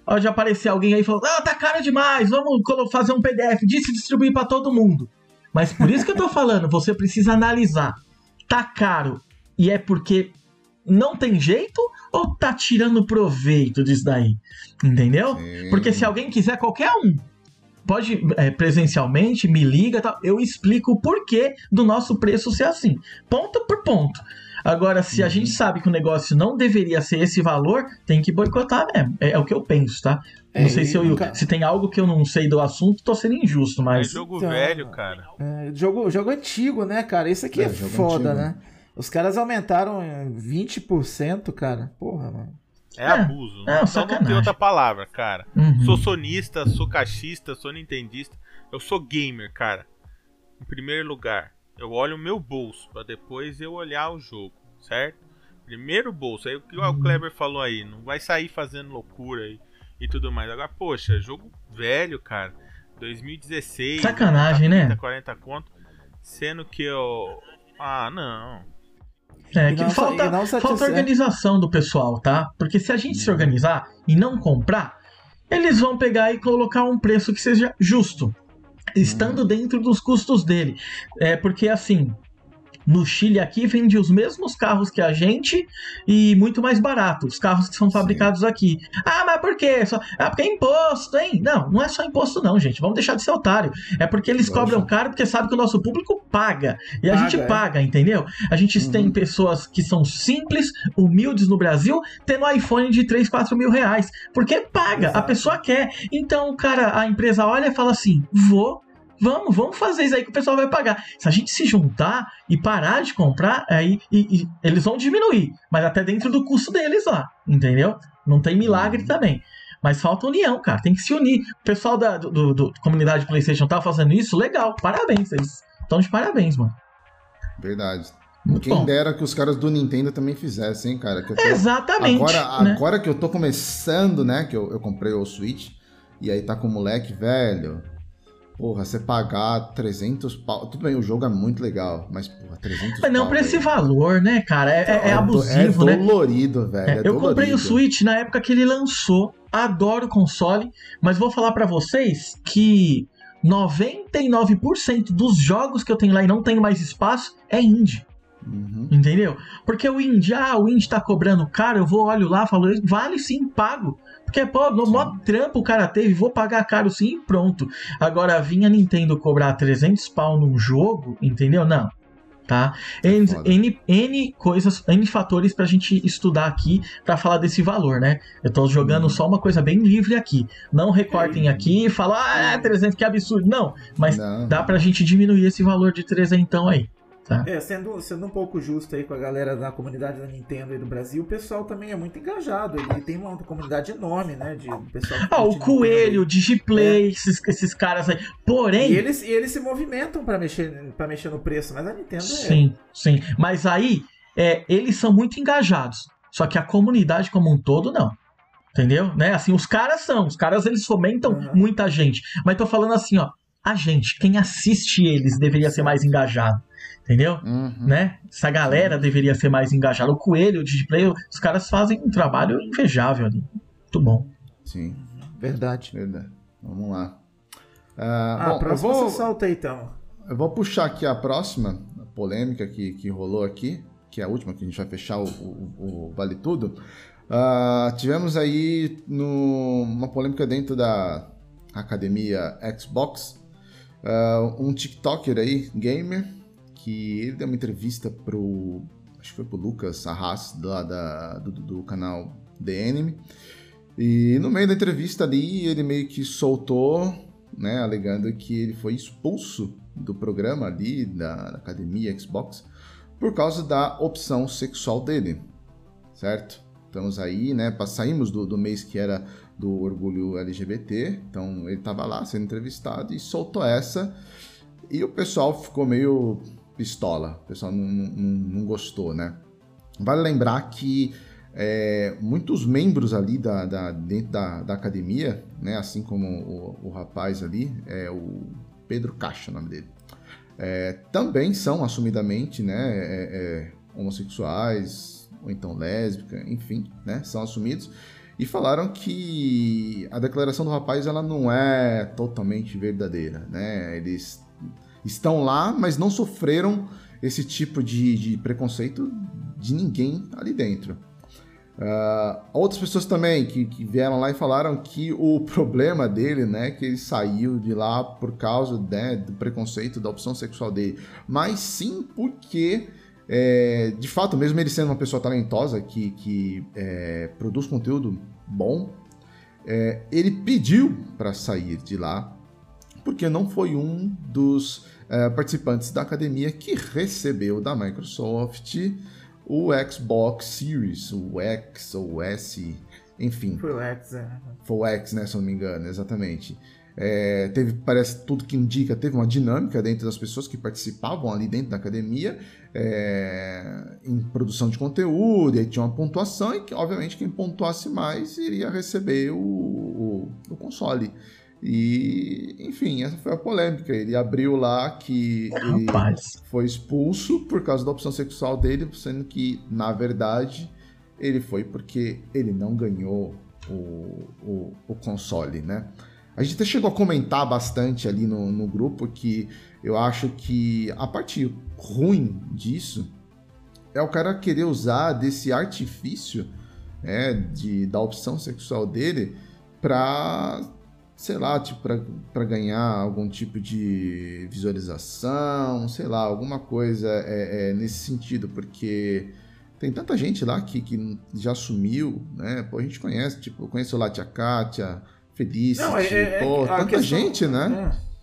Pode aparecer alguém aí e falar, ah, tá caro demais, vamos fazer um PDF disso e distribuir pra todo mundo. Mas por isso que eu tô falando, você precisa analisar. Tá caro e é porque não tem jeito ou tá tirando proveito disso daí? Entendeu? Sim. Porque se alguém quiser, qualquer um, pode é, presencialmente, me liga, tal, eu explico o porquê do nosso preço ser assim, ponto por ponto. Agora, se a Uhum. gente sabe que o negócio não deveria ser esse valor, tem que boicotar mesmo. É, é o que eu penso, tá? É, não sei se, eu, nunca- se tem algo que eu não sei do assunto, tô sendo injusto, É mas. jogo Então, velho, cara. É, jogo, jogo antigo, né, cara? Isso aqui é, É, foda, antigo. né? Os caras aumentaram em 20%, cara. Porra, mano. É, É, abuso. é, Então não sacanagem. tem outra palavra, cara. Uhum. Sou sonista, sou caixista, sou nintendista. Eu sou gamer, cara. Em primeiro lugar, eu olho o meu bolso pra depois eu olhar o jogo, certo? Primeiro bolso, aí o que Uhum. o Kleber falou aí, não vai sair fazendo loucura aí e tudo mais. Agora, poxa, jogo velho, cara. 2016. Sacanagem, né? 30, 40 conto. Sendo que eu. Ah, não. É, E que não falta, e não falta organização do pessoal, tá? Porque se a gente se organizar e não comprar, eles vão pegar e colocar um preço que seja justo, estando dentro dos custos dele. É porque assim. No Chile aqui vende os mesmos carros que a gente e muito mais barato, os carros que são fabricados aqui. Ah, mas por quê? Só... Ah, porque é imposto, hein? Não, não é só imposto não, gente. Vamos deixar de ser otário. É porque eles Lógico. cobram caro porque sabe que o nosso público paga. E a Paga, gente é. paga, entendeu? A gente Uhum. tem pessoas que são simples, humildes no Brasil, tendo iPhone de 3, 4 mil reais. Porque paga, a Exato. pessoa quer. Então, cara, a empresa olha e fala assim: vou. Vamos, vamos fazer isso aí que o pessoal vai pagar. Se a gente se juntar e parar de comprar, aí e- e eles vão diminuir, mas até dentro do custo deles lá, entendeu? Não tem milagre também. Mas falta união, cara. Tem que se unir. O pessoal da do, do- do comunidade PlayStation tá fazendo isso, legal. Parabéns. Eles estão de parabéns, mano. Verdade. Muito Quem bom. dera que os caras do Nintendo também fizessem, hein, cara. Tô- Exatamente. Agora, né? agora que eu tô começando, né? Que eu, eu comprei o Switch. E aí tá com o moleque, velho. Porra, você pagar 300 pau. Tudo bem, o jogo é muito legal. Mas, porra, 300 Mas não pau, pra esse velho. valor, né, cara? É, é- é do- abusivo, é né? dolorido, velho. É, é eu comprei o dolorido. Switch na época que ele lançou. Adoro o console, mas vou falar pra vocês que 99% dos jogos que eu tenho lá e não tenho mais espaço é indie. Uhum. Entendeu? Porque o indie, ah, o indie tá cobrando caro, eu vou, olho lá, falo, vale sim, pago. Porque, pô, no maior trampo o cara teve, vou pagar caro sim e pronto. Agora, vinha a Nintendo cobrar 300 pau num jogo, entendeu? Não. Tá? N, foda. N, N coisas, N fatores pra gente estudar aqui pra falar desse valor, né? Eu tô jogando só uma coisa bem livre aqui. Não recortem aqui e falam, ah, 300, que absurdo. Não, mas Não. dá pra gente diminuir esse valor de 300 aí. É, sendo, sendo um pouco justo aí com a galera da comunidade da Nintendo e do Brasil, o pessoal também é muito engajado. Ele tem uma comunidade enorme, né? De pessoal Ah, o Coelho, o. Digiplay, esses, esses caras aí. Porém, E eles, e eles se movimentam pra mexer, pra mexer no preço, mas a Nintendo é. sim, sim. Mas aí, é, eles são muito engajados. Só que a comunidade como um todo, não. Entendeu? Né? Assim, os caras são. Os caras, eles fomentam Uhum. muita gente. Mas tô falando assim, ó. A gente, quem assiste eles, deveria ser mais engajado. Entendeu? Uhum. Né? Essa galera deveria ser mais engajada. O Coelho, o Digiplay, os caras fazem um trabalho invejável ali. Muito bom. Sim, Verdade. verdade. Vamos lá. Ah, Ah, bom, eu próximo vou, você solta aí, então. eu vou puxar aqui a próxima a polêmica que, que rolou aqui, que é a última, que a gente vai fechar o, o- o Vale Tudo. Ah, tivemos aí no- uma polêmica dentro da academia Xbox. Ah, um TikToker aí, gamer, que ele deu uma entrevista pro. Acho que foi pro Lucas Arras, lá da, do, do canal The. E no meio da entrevista ali, ele meio que soltou, né, alegando que ele foi expulso do programa ali, da, da academia Xbox, por causa da opção sexual dele. certo? Estamos aí, né? Saímos do, do mês que era do orgulho LGBT, então ele estava lá sendo entrevistado e soltou essa. E o pessoal ficou meio pistola, o pessoal não, não, não gostou, né? Vale lembrar que é, muitos membros ali da, da dentro da, da, academia, né, assim como o, o, rapaz ali, é o Pedro Caixa, o nome dele, é, também são assumidamente né, é, é, homossexuais ou então lésbica, enfim, né, são assumidos e falaram que a declaração do rapaz ela não é totalmente verdadeira, né? Eles estão lá, mas não sofreram esse tipo de, de preconceito de ninguém ali dentro. Uh, outras pessoas também que, que, vieram lá e falaram que o problema dele, né, que ele saiu de lá por causa né, do preconceito da opção sexual dele, mas sim porque, é, de fato, mesmo ele sendo uma pessoa talentosa que, que é, produz conteúdo bom, é, ele pediu para sair de lá porque não foi um dos é, participantes da academia que recebeu da Microsoft o Xbox Series, o X ou o S, enfim. Foi o X, é. Foi o X, né, se eu não me engano, exatamente. É, teve, parece tudo que indica, teve uma dinâmica dentro das pessoas que participavam ali dentro da academia é, em produção de conteúdo, e aí tinha uma pontuação, e que, obviamente quem pontuasse mais iria receber o, o, o console. E, enfim, essa foi a polêmica. Ele abriu lá que ele foi expulso por causa da opção sexual dele, sendo que, na verdade, ele foi porque ele não ganhou o, o, o console, né? A gente até chegou a comentar bastante ali no, no grupo que eu acho que a parte ruim disso é o cara querer usar desse artifício é, de, da opção sexual dele para sei lá, tipo, para ganhar algum tipo de visualização, sei lá, alguma coisa é, é, nesse sentido, porque tem tanta gente lá que, que já sumiu, né? Pô, a gente conhece, tipo, eu conheço lá a Tia Kátia, Felicity, Não, é, é, pô, tanta questão, gente, né? É.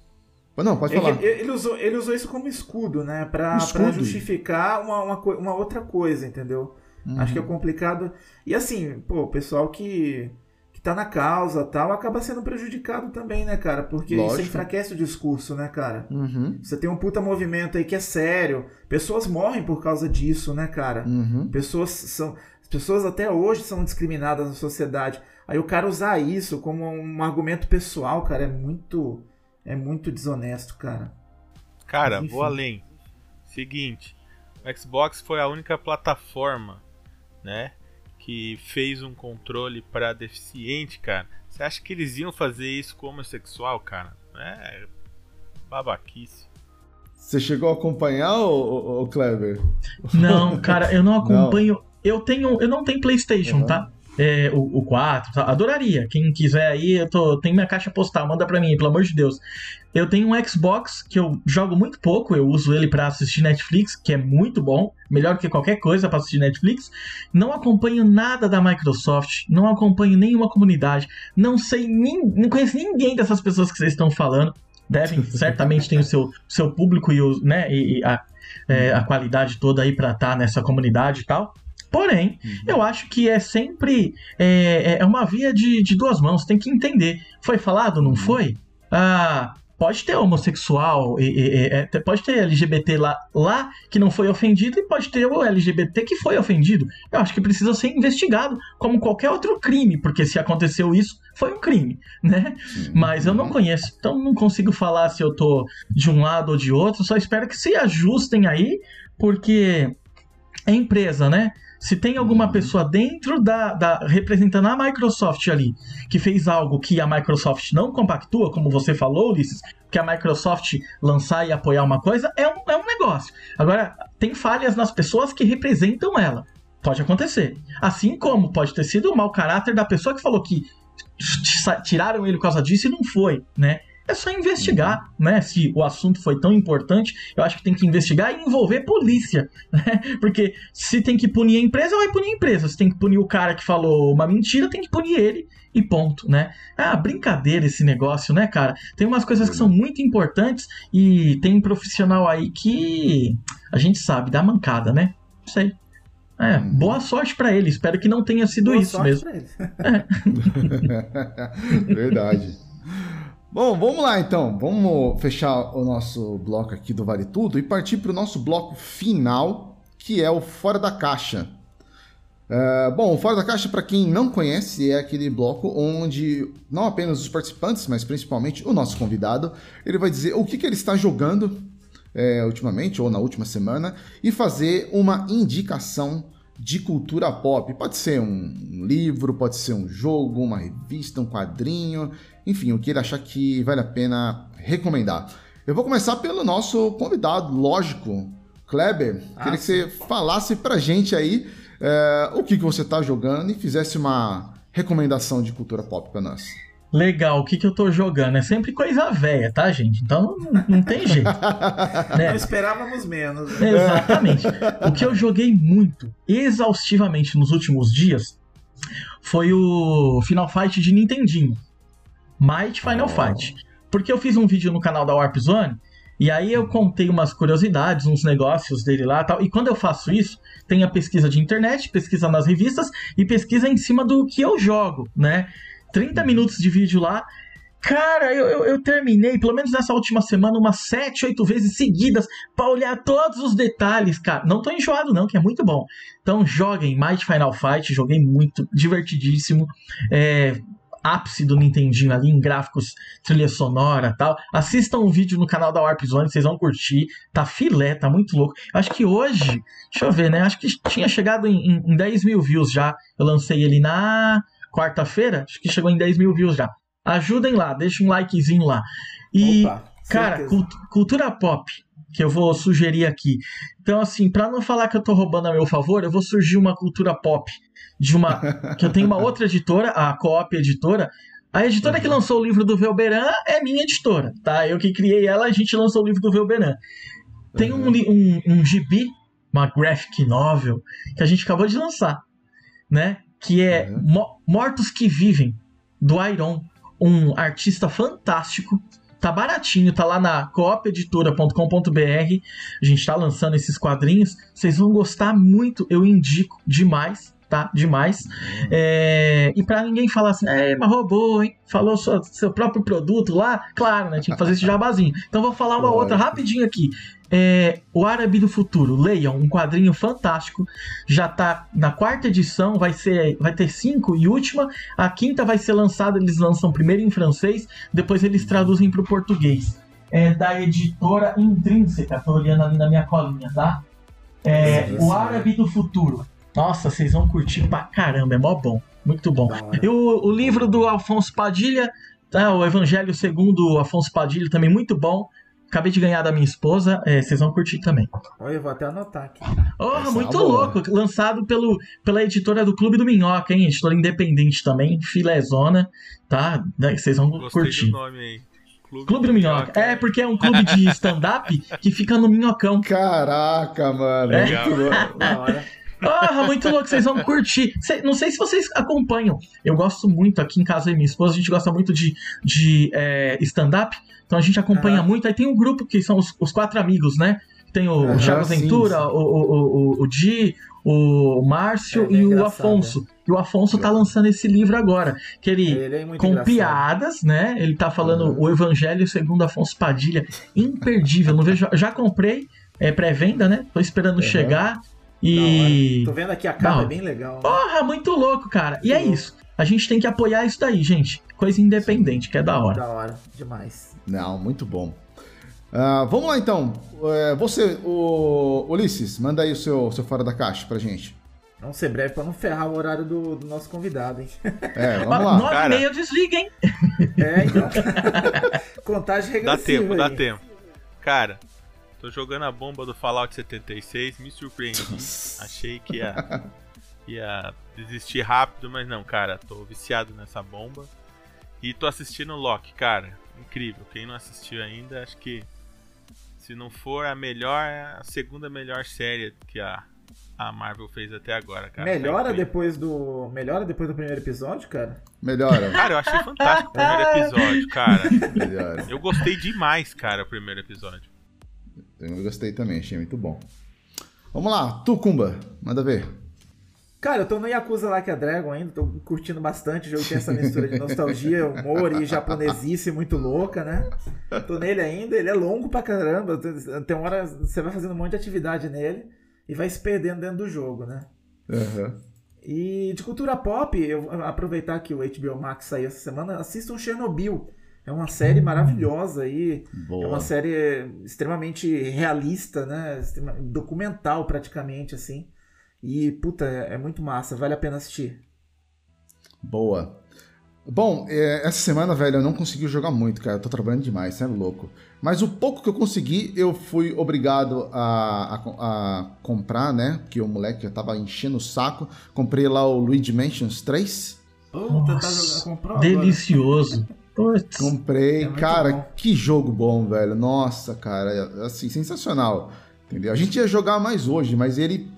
Não, pode falar. Ele, ele, usou, ele usou isso como escudo, né? Pra, escudo. pra justificar uma, uma, uma, outra coisa, entendeu? Uhum. Acho que é complicado. E assim, pô, o pessoal que que tá na causa tal, acaba sendo prejudicado também, né, cara? Porque Lógico. isso enfraquece o discurso, né, cara? Uhum. Você tem um puta movimento aí que é sério. Pessoas morrem por causa disso, né, cara? Uhum. Pessoas são. Pessoas até hoje são discriminadas na sociedade. Aí o cara usar isso como um argumento pessoal, cara, é muito. É muito desonesto, cara. Cara, vou além. Seguinte, o Xbox foi a única plataforma, né, que fez um controle para deficiente, cara, você acha que eles iam fazer isso com homossexual, cara? É babaquice. Você chegou a acompanhar o, o, Kleber? Não, cara, eu não acompanho. Não. Eu tenho, eu não tenho PlayStation, uhum. tá? É, o, o 4, tá? adoraria. Quem quiser aí, eu tô, tenho minha caixa postal, manda pra mim, pelo amor de Deus. Eu tenho um Xbox que eu jogo muito pouco, eu uso ele para assistir Netflix, que é muito bom, melhor que qualquer coisa para assistir Netflix. Não acompanho nada da Microsoft, não acompanho nenhuma comunidade, não sei nem, não conheço ninguém dessas pessoas que vocês estão falando. Devem, certamente tem o seu, seu público e, o, né, e, e a, é, a qualidade toda aí para estar tá nessa comunidade e tal. Porém, uhum. eu acho que é sempre é, é uma via de, de duas mãos, tem que entender. Foi falado, não uhum. foi? Ah, pode ter homossexual, e, e, e, é, pode ter LGBT lá, lá que não foi ofendido e pode ter o LGBT que foi ofendido. Eu acho que precisa ser investigado como qualquer outro crime, porque se aconteceu isso, foi um crime, né? Mas eu não conheço, então não consigo falar se eu tô de um lado ou de outro, só espero que se ajustem aí, porque é empresa, né? Se tem alguma uhum. pessoa dentro da, da, representando a Microsoft ali que fez algo que a Microsoft não compactua, como você falou, Ulisses, que a Microsoft lançar e apoiar uma coisa é um, é um negócio. Agora, tem falhas nas pessoas que representam ela. Pode acontecer. Assim como pode ter sido o mau caráter da pessoa que falou que tiraram ele por causa disso e não foi, né? É só investigar, uhum. né? Se o assunto foi tão importante, eu acho que tem que investigar e envolver polícia, né? Porque se tem que punir a empresa, vai punir a empresa. Se tem que punir o cara que falou uma mentira, tem que punir ele e ponto, né? Ah, brincadeira esse negócio, né, cara? Tem umas coisas que são muito importantes e tem um profissional aí que a gente sabe, dá mancada, né? Não sei. É, boa sorte pra ele. Espero que não tenha sido Boa isso sorte mesmo. pra ele. Verdade. Bom, vamos lá então. Vamos fechar o nosso bloco aqui do Vale Tudo e partir para o nosso bloco final, que é o Fora da Caixa. É, bom, o Fora da Caixa, para quem não conhece, é aquele bloco onde não apenas os participantes, mas principalmente o nosso convidado, ele vai dizer o que, que ele está jogando é, ultimamente ou na última semana e fazer uma indicação de cultura pop. Pode ser um livro, pode ser um jogo, uma revista, um quadrinho, enfim, o que ele achar que vale a pena recomendar. Eu vou começar pelo nosso convidado, lógico, Kleber. Ah, Queria que você falasse pra gente aí é, o que, que você tá jogando e fizesse uma recomendação de cultura pop pra nós. Legal, o que, que eu tô jogando? É sempre coisa velha, tá, gente? Então não, não tem jeito. Não né? esperávamos menos. Exatamente. O que eu joguei muito, exaustivamente nos últimos dias, foi o Final Fight de Nintendinho. Might Final Oh. Fight. Porque eu fiz um vídeo no canal da Warp Zone, e aí eu contei umas curiosidades, uns negócios dele lá e tal. E quando eu faço isso, tem a pesquisa de internet, pesquisa nas revistas e pesquisa em cima do que eu jogo, né? 30 minutos de vídeo lá. Cara, eu, eu, eu terminei, pelo menos nessa última semana, umas 7, 8 vezes seguidas pra olhar todos os detalhes, cara. Não tô enjoado, não, que é muito bom. Então joguem Might Final Fight, joguei muito, divertidíssimo. É, ápice do Nintendinho ali em gráficos, trilha sonora tal. Assistam o vídeo no canal da Warp Zone, vocês vão curtir. Tá filé, tá muito louco. Acho que hoje, deixa eu ver, né? Acho que tinha chegado em, em, em 10 mil views já. Eu lancei ele na quarta-feira, acho que chegou em 10 mil views já. Ajudem lá, deixa um likezinho lá. E, Opa, cara, cult- cultura pop, que eu vou sugerir aqui. Então, assim, pra não falar que eu tô roubando a meu favor, eu vou surgir uma cultura pop de uma. que eu tenho uma outra editora, a Coop Editora. A editora que lançou o livro do Velberan é minha editora, tá? Eu que criei ela, a gente lançou o livro do Velberan. Tem um, li- um, um gibi, uma graphic novel, que a gente acabou de lançar, né? Que é Uhum. Mo- Mortos que Vivem, do Iron, um artista fantástico. Tá baratinho, tá lá na coopeditora.com.br. A gente tá lançando esses quadrinhos. Vocês vão gostar muito, eu indico demais, tá? Demais. É, E pra ninguém falar assim, é, mas roubou, hein? Falou sua- seu próprio produto lá. Claro, né? Tinha que fazer esse jabazinho. Então vou falar uma outra rapidinho aqui. É, o Árabe do Futuro, leiam, um quadrinho fantástico. Já tá na quarta edição, vai ser, vai ter cinco e última. A quinta vai ser lançada, eles lançam primeiro em francês, depois eles traduzem para o português. É da editora Intrínseca, tô olhando ali na minha colinha, tá? É, Sim, o. Árabe do Futuro. Nossa, vocês vão curtir pra caramba, é mó bom, muito bom. E o, o livro do Alfonso Padilha, tá? o Evangelho segundo Afonso Padilha, também muito bom. Acabei de ganhar da minha esposa, é, vocês vão curtir também. Olha, eu vou até anotar aqui. Oh, Essa é muito boa. louco, lançado pelo, pela editora do Clube do Minhoca, hein? Editora independente também, filezona, tá? Vocês vão Gostei curtir. do nome aí. Clube do Minhoca. É, porque é um clube de stand-up que fica no Minhocão. Caraca, mano. É. Muito Ah, muito louco, vocês vão curtir. Não sei se vocês acompanham. Eu gosto muito aqui em casa e minha esposa, a gente gosta muito de, de é, stand-up. Então a gente acompanha Aham. muito. Aí tem um grupo que são os, os quatro amigos, né? Tem o Aham, Thiago sim, Ventura, sim. O, o, o, o Di, o Márcio É e o Afonso. E o Afonso tá lançando esse livro agora. Que ele. Ele é com engraçado. piadas, né? Ele tá falando Uhum. o Evangelho segundo Afonso Padilha. Imperdível. Não vejo, já comprei, é pré-venda, né? Tô esperando Uhum. chegar. E. Tô vendo aqui a capa, Não. é bem legal. né? Porra, muito louco, cara. E é louco. isso. A gente tem que apoiar isso daí, gente. Coisa independente, que é da hora. Da hora, demais. Não, muito bom. Ah, vamos lá então. É, você, o Ulisses, manda aí o seu, seu fora da caixa pra gente. Vamos ser breve pra não ferrar o horário do, do nosso convidado, hein? É, vamos lá. Nove Cara. e meia desliga, hein? É, então. Contagem Dá regressiva tempo, dá aí. tempo. Cara, tô jogando a bomba do Fallout 76, me surpreendi. Achei que ia, ia desistir rápido, mas não, cara, tô viciado nessa bomba. E tô assistindo o Loki, cara, incrível. Quem não assistiu ainda, acho que se não for a melhor, é a segunda melhor série que a, a Marvel fez até agora, cara. Melhora depois do. Melhora depois do primeiro episódio, cara? Melhora, Cara, eu achei fantástico o primeiro episódio, cara. melhora. Eu gostei demais, cara, o primeiro episódio. Eu gostei também, achei muito bom. Vamos lá, Tucumba, manda ver. Cara, eu tô no Yakuza Like a Dragon ainda, tô curtindo bastante. O jogo tem essa mistura de nostalgia, humor e japonesice muito louca, né? Tô nele ainda, ele é longo pra caramba. Tem uma hora você vai fazendo um monte de atividade nele e vai se perdendo dentro do jogo, né? Aham. E de cultura pop, eu vou aproveitar que o HBO Max saiu essa semana, assistam Chernobyl. É uma série maravilhosa aí. É Boa. uma série extremamente realista, né? Documental praticamente, assim. E, puta, é é muito massa, vale a pena assistir. Boa. Bom, é, essa semana, velho, eu não consegui jogar muito, cara. Eu tô trabalhando demais, você é louco. Mas o pouco que eu consegui, eu fui obrigado a, a a comprar, né? Porque o moleque já tava enchendo o saco. Comprei lá o Luigi Mansions 3. Puta, tá jogando, comprou agora. Putz. Comprei. É cara, bom. que jogo bom, velho. Nossa, cara, assim, sensacional. Entendeu? A gente ia jogar mais hoje, mas ele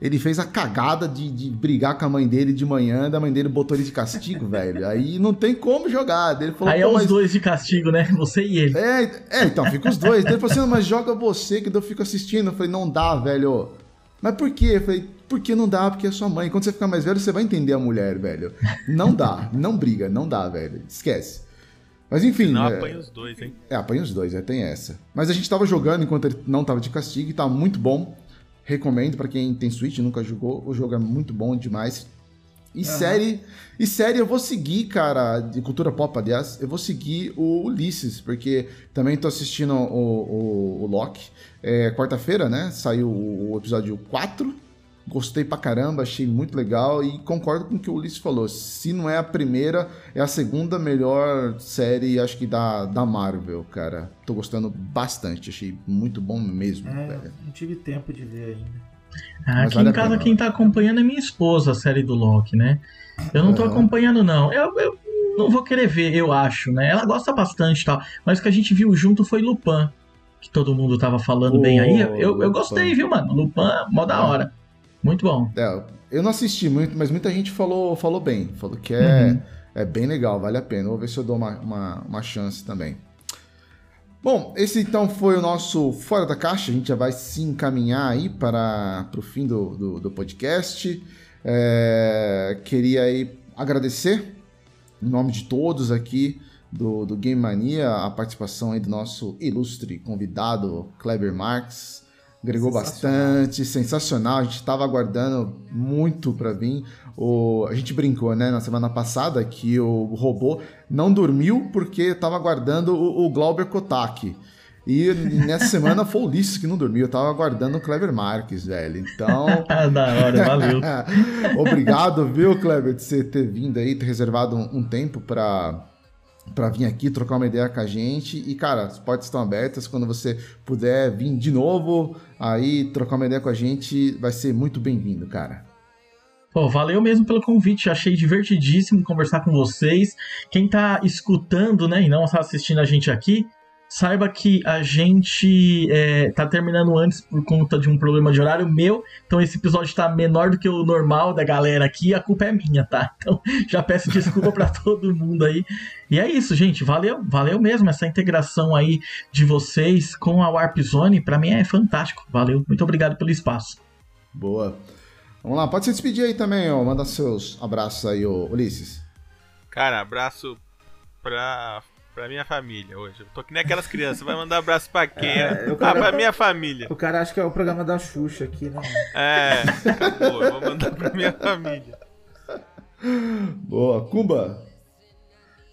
ele fez a cagada de, de brigar com a mãe dele de manhã, da mãe dele botou ele de castigo, velho. Aí não tem como jogar. Ele falou, Aí é "Pô, os mas dois de castigo, né? Você e ele. É, é, então, fica os dois. Ele falou assim, "Não, mas joga você, que eu fico assistindo. Eu falei, não dá, velho. Mas por quê? Eu falei, porque não dá, porque é sua mãe. Quando você ficar mais velho, você vai entender a mulher, velho. Não dá, não briga, não dá, velho. Esquece. Mas enfim. Não é, apanha os dois, hein? é, apanha os dois, é, tem essa. Mas a gente tava jogando enquanto ele não tava de castigo e tá muito bom. Recomendo pra quem tem Switch e nunca jogou. O jogo é muito bom demais. E série. E série eu vou seguir, cara, de cultura pop, aliás, eu vou seguir o Ulisses, porque também tô assistindo o, o, o Loki. É, Quarta-feira, né? Saiu o, o episódio 4. Gostei pra caramba, achei muito legal e concordo com o que o Ulisses falou. Se não é a primeira, é a segunda melhor série, acho que da, da Marvel, cara. Tô gostando bastante, achei muito bom mesmo, É, velho. não tive tempo de ver ainda. Ah, Aqui vale em casa quem tá acompanhando é minha esposa, a série do Loki, né? Eu não tô Aham. acompanhando, não. Eu, eu não vou querer ver, eu acho, né? Ela gosta bastante e tal. Mas o que a gente viu junto foi Lupin. Que todo mundo tava falando bem aí. Eu, eu Lupin. gostei, viu, mano? Lupin, mó da hora. Muito bom. É, eu não assisti muito, mas muita gente falou, falou bem. Falou que é, Uhum. é bem legal, vale a pena. Vou ver se eu dou uma, uma, uma chance também. Bom, esse então foi o nosso Fora da Caixa. A gente já vai se encaminhar aí para o fim do, do, do podcast. É, queria aí agradecer, em nome de todos aqui do, do Game Mania, a participação aí do nosso ilustre convidado, Kleber Marx. Agregou Sensacional. bastante, sensacional. A gente estava aguardando muito para vir. O, a gente brincou, né, na semana passada que o robô não dormiu porque estava aguardando o, o Glauber Kotak. E nessa semana foi o Ulisses que não dormiu. Eu tava aguardando o Kleber Marques, velho. Então, Ah, da hora, valeu. obrigado, viu, Kleber, de você ter vindo aí, ter reservado um, um tempo para para vir aqui trocar uma ideia com a gente. E, cara, as portas estão abertas. Quando você puder vir de novo, aí trocar uma ideia com a gente, vai ser muito bem-vindo, cara. Pô, valeu mesmo pelo convite, achei divertidíssimo conversar com vocês. Quem tá escutando, né, e não está assistindo a gente aqui, saiba que a gente é, tá terminando antes por conta de um problema de horário meu, então esse episódio tá menor do que o normal da galera aqui, a culpa é minha, tá? Então já peço desculpa pra todo mundo aí. E é isso, gente, valeu, valeu mesmo essa integração aí de vocês com a Warp Zone, pra mim é fantástico, valeu, muito obrigado pelo espaço. Boa. Vamos lá, pode se despedir aí também, ó. Manda seus abraços aí, ô Ulisses. Cara, abraço pra, pra minha família hoje. Eu tô que nem aquelas crianças. Vai mandar abraço pra quem? É, eu ah, quero- pra minha família. O cara acha que é o programa da Xuxa aqui, né? É, acabou. Eu vou mandar pra minha família. Boa. Kumba.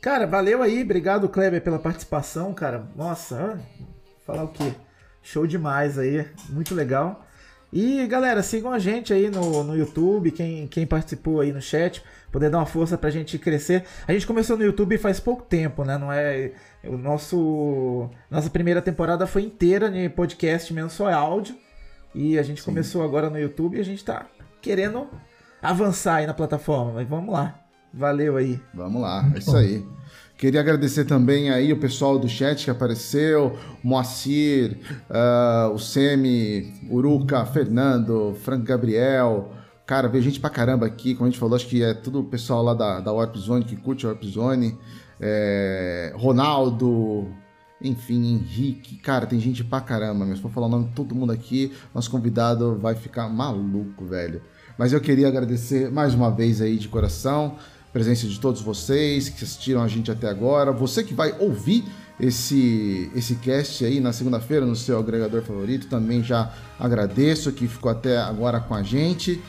Cara, valeu aí, obrigado Kleber pela participação, cara. Nossa, ah, falar o quê? Show demais aí, muito legal. E galera, sigam a gente aí no, no YouTube, quem, quem participou aí no chat, poder dar uma força pra gente crescer. A gente começou no YouTube faz pouco tempo, né? Não é. O nosso. Nossa primeira temporada foi inteira de podcast mesmo, só é áudio. E a gente começou agora no YouTube e a gente tá querendo avançar aí na plataforma, mas vamos lá. Valeu aí. Vamos lá, é isso aí. Queria agradecer também aí o pessoal do chat que apareceu, Moacir, ah, o Semi, Uruca, Fernando, Frank Gabriel. Cara, veio gente pra caramba aqui, como a gente falou, acho que é tudo o pessoal lá da, da Warp Zone que curte a Warp Zone. É, Ronaldo, enfim, Henrique. Cara, tem gente pra caramba, mas for falar o nome de todo mundo aqui, nosso convidado vai ficar maluco, velho. Mas eu queria agradecer mais uma vez aí de coração presença de todos vocês que assistiram a gente até agora. Você que vai ouvir esse, esse cast aí na segunda-feira no seu agregador favorito, também já agradeço que ficou até agora com a gente.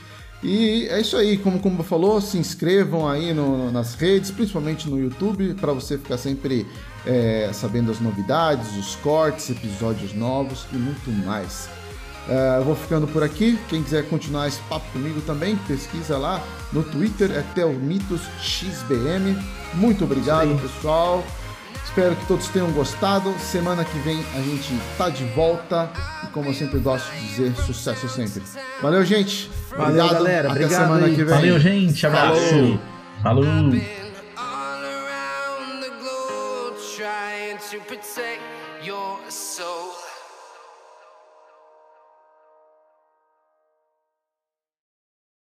E é isso aí, como como falou, se inscrevam aí no- nas redes, principalmente no YouTube, para você ficar sempre é, sabendo as novidades, os cortes, episódios novos e muito mais. É, eu vou ficando por aqui. Quem quiser continuar esse papo comigo também, pesquisa lá no Twitter, é Telmitos XBM. Muito obrigado, pessoal. Espero que todos tenham gostado. Semana que vem a gente tá de volta. E como eu sempre gosto de dizer, sucesso sempre. Valeu, gente. Valeu, galera. Até Obrigado semana aí. que vem. Valeu, gente. Abraço. Falou. all around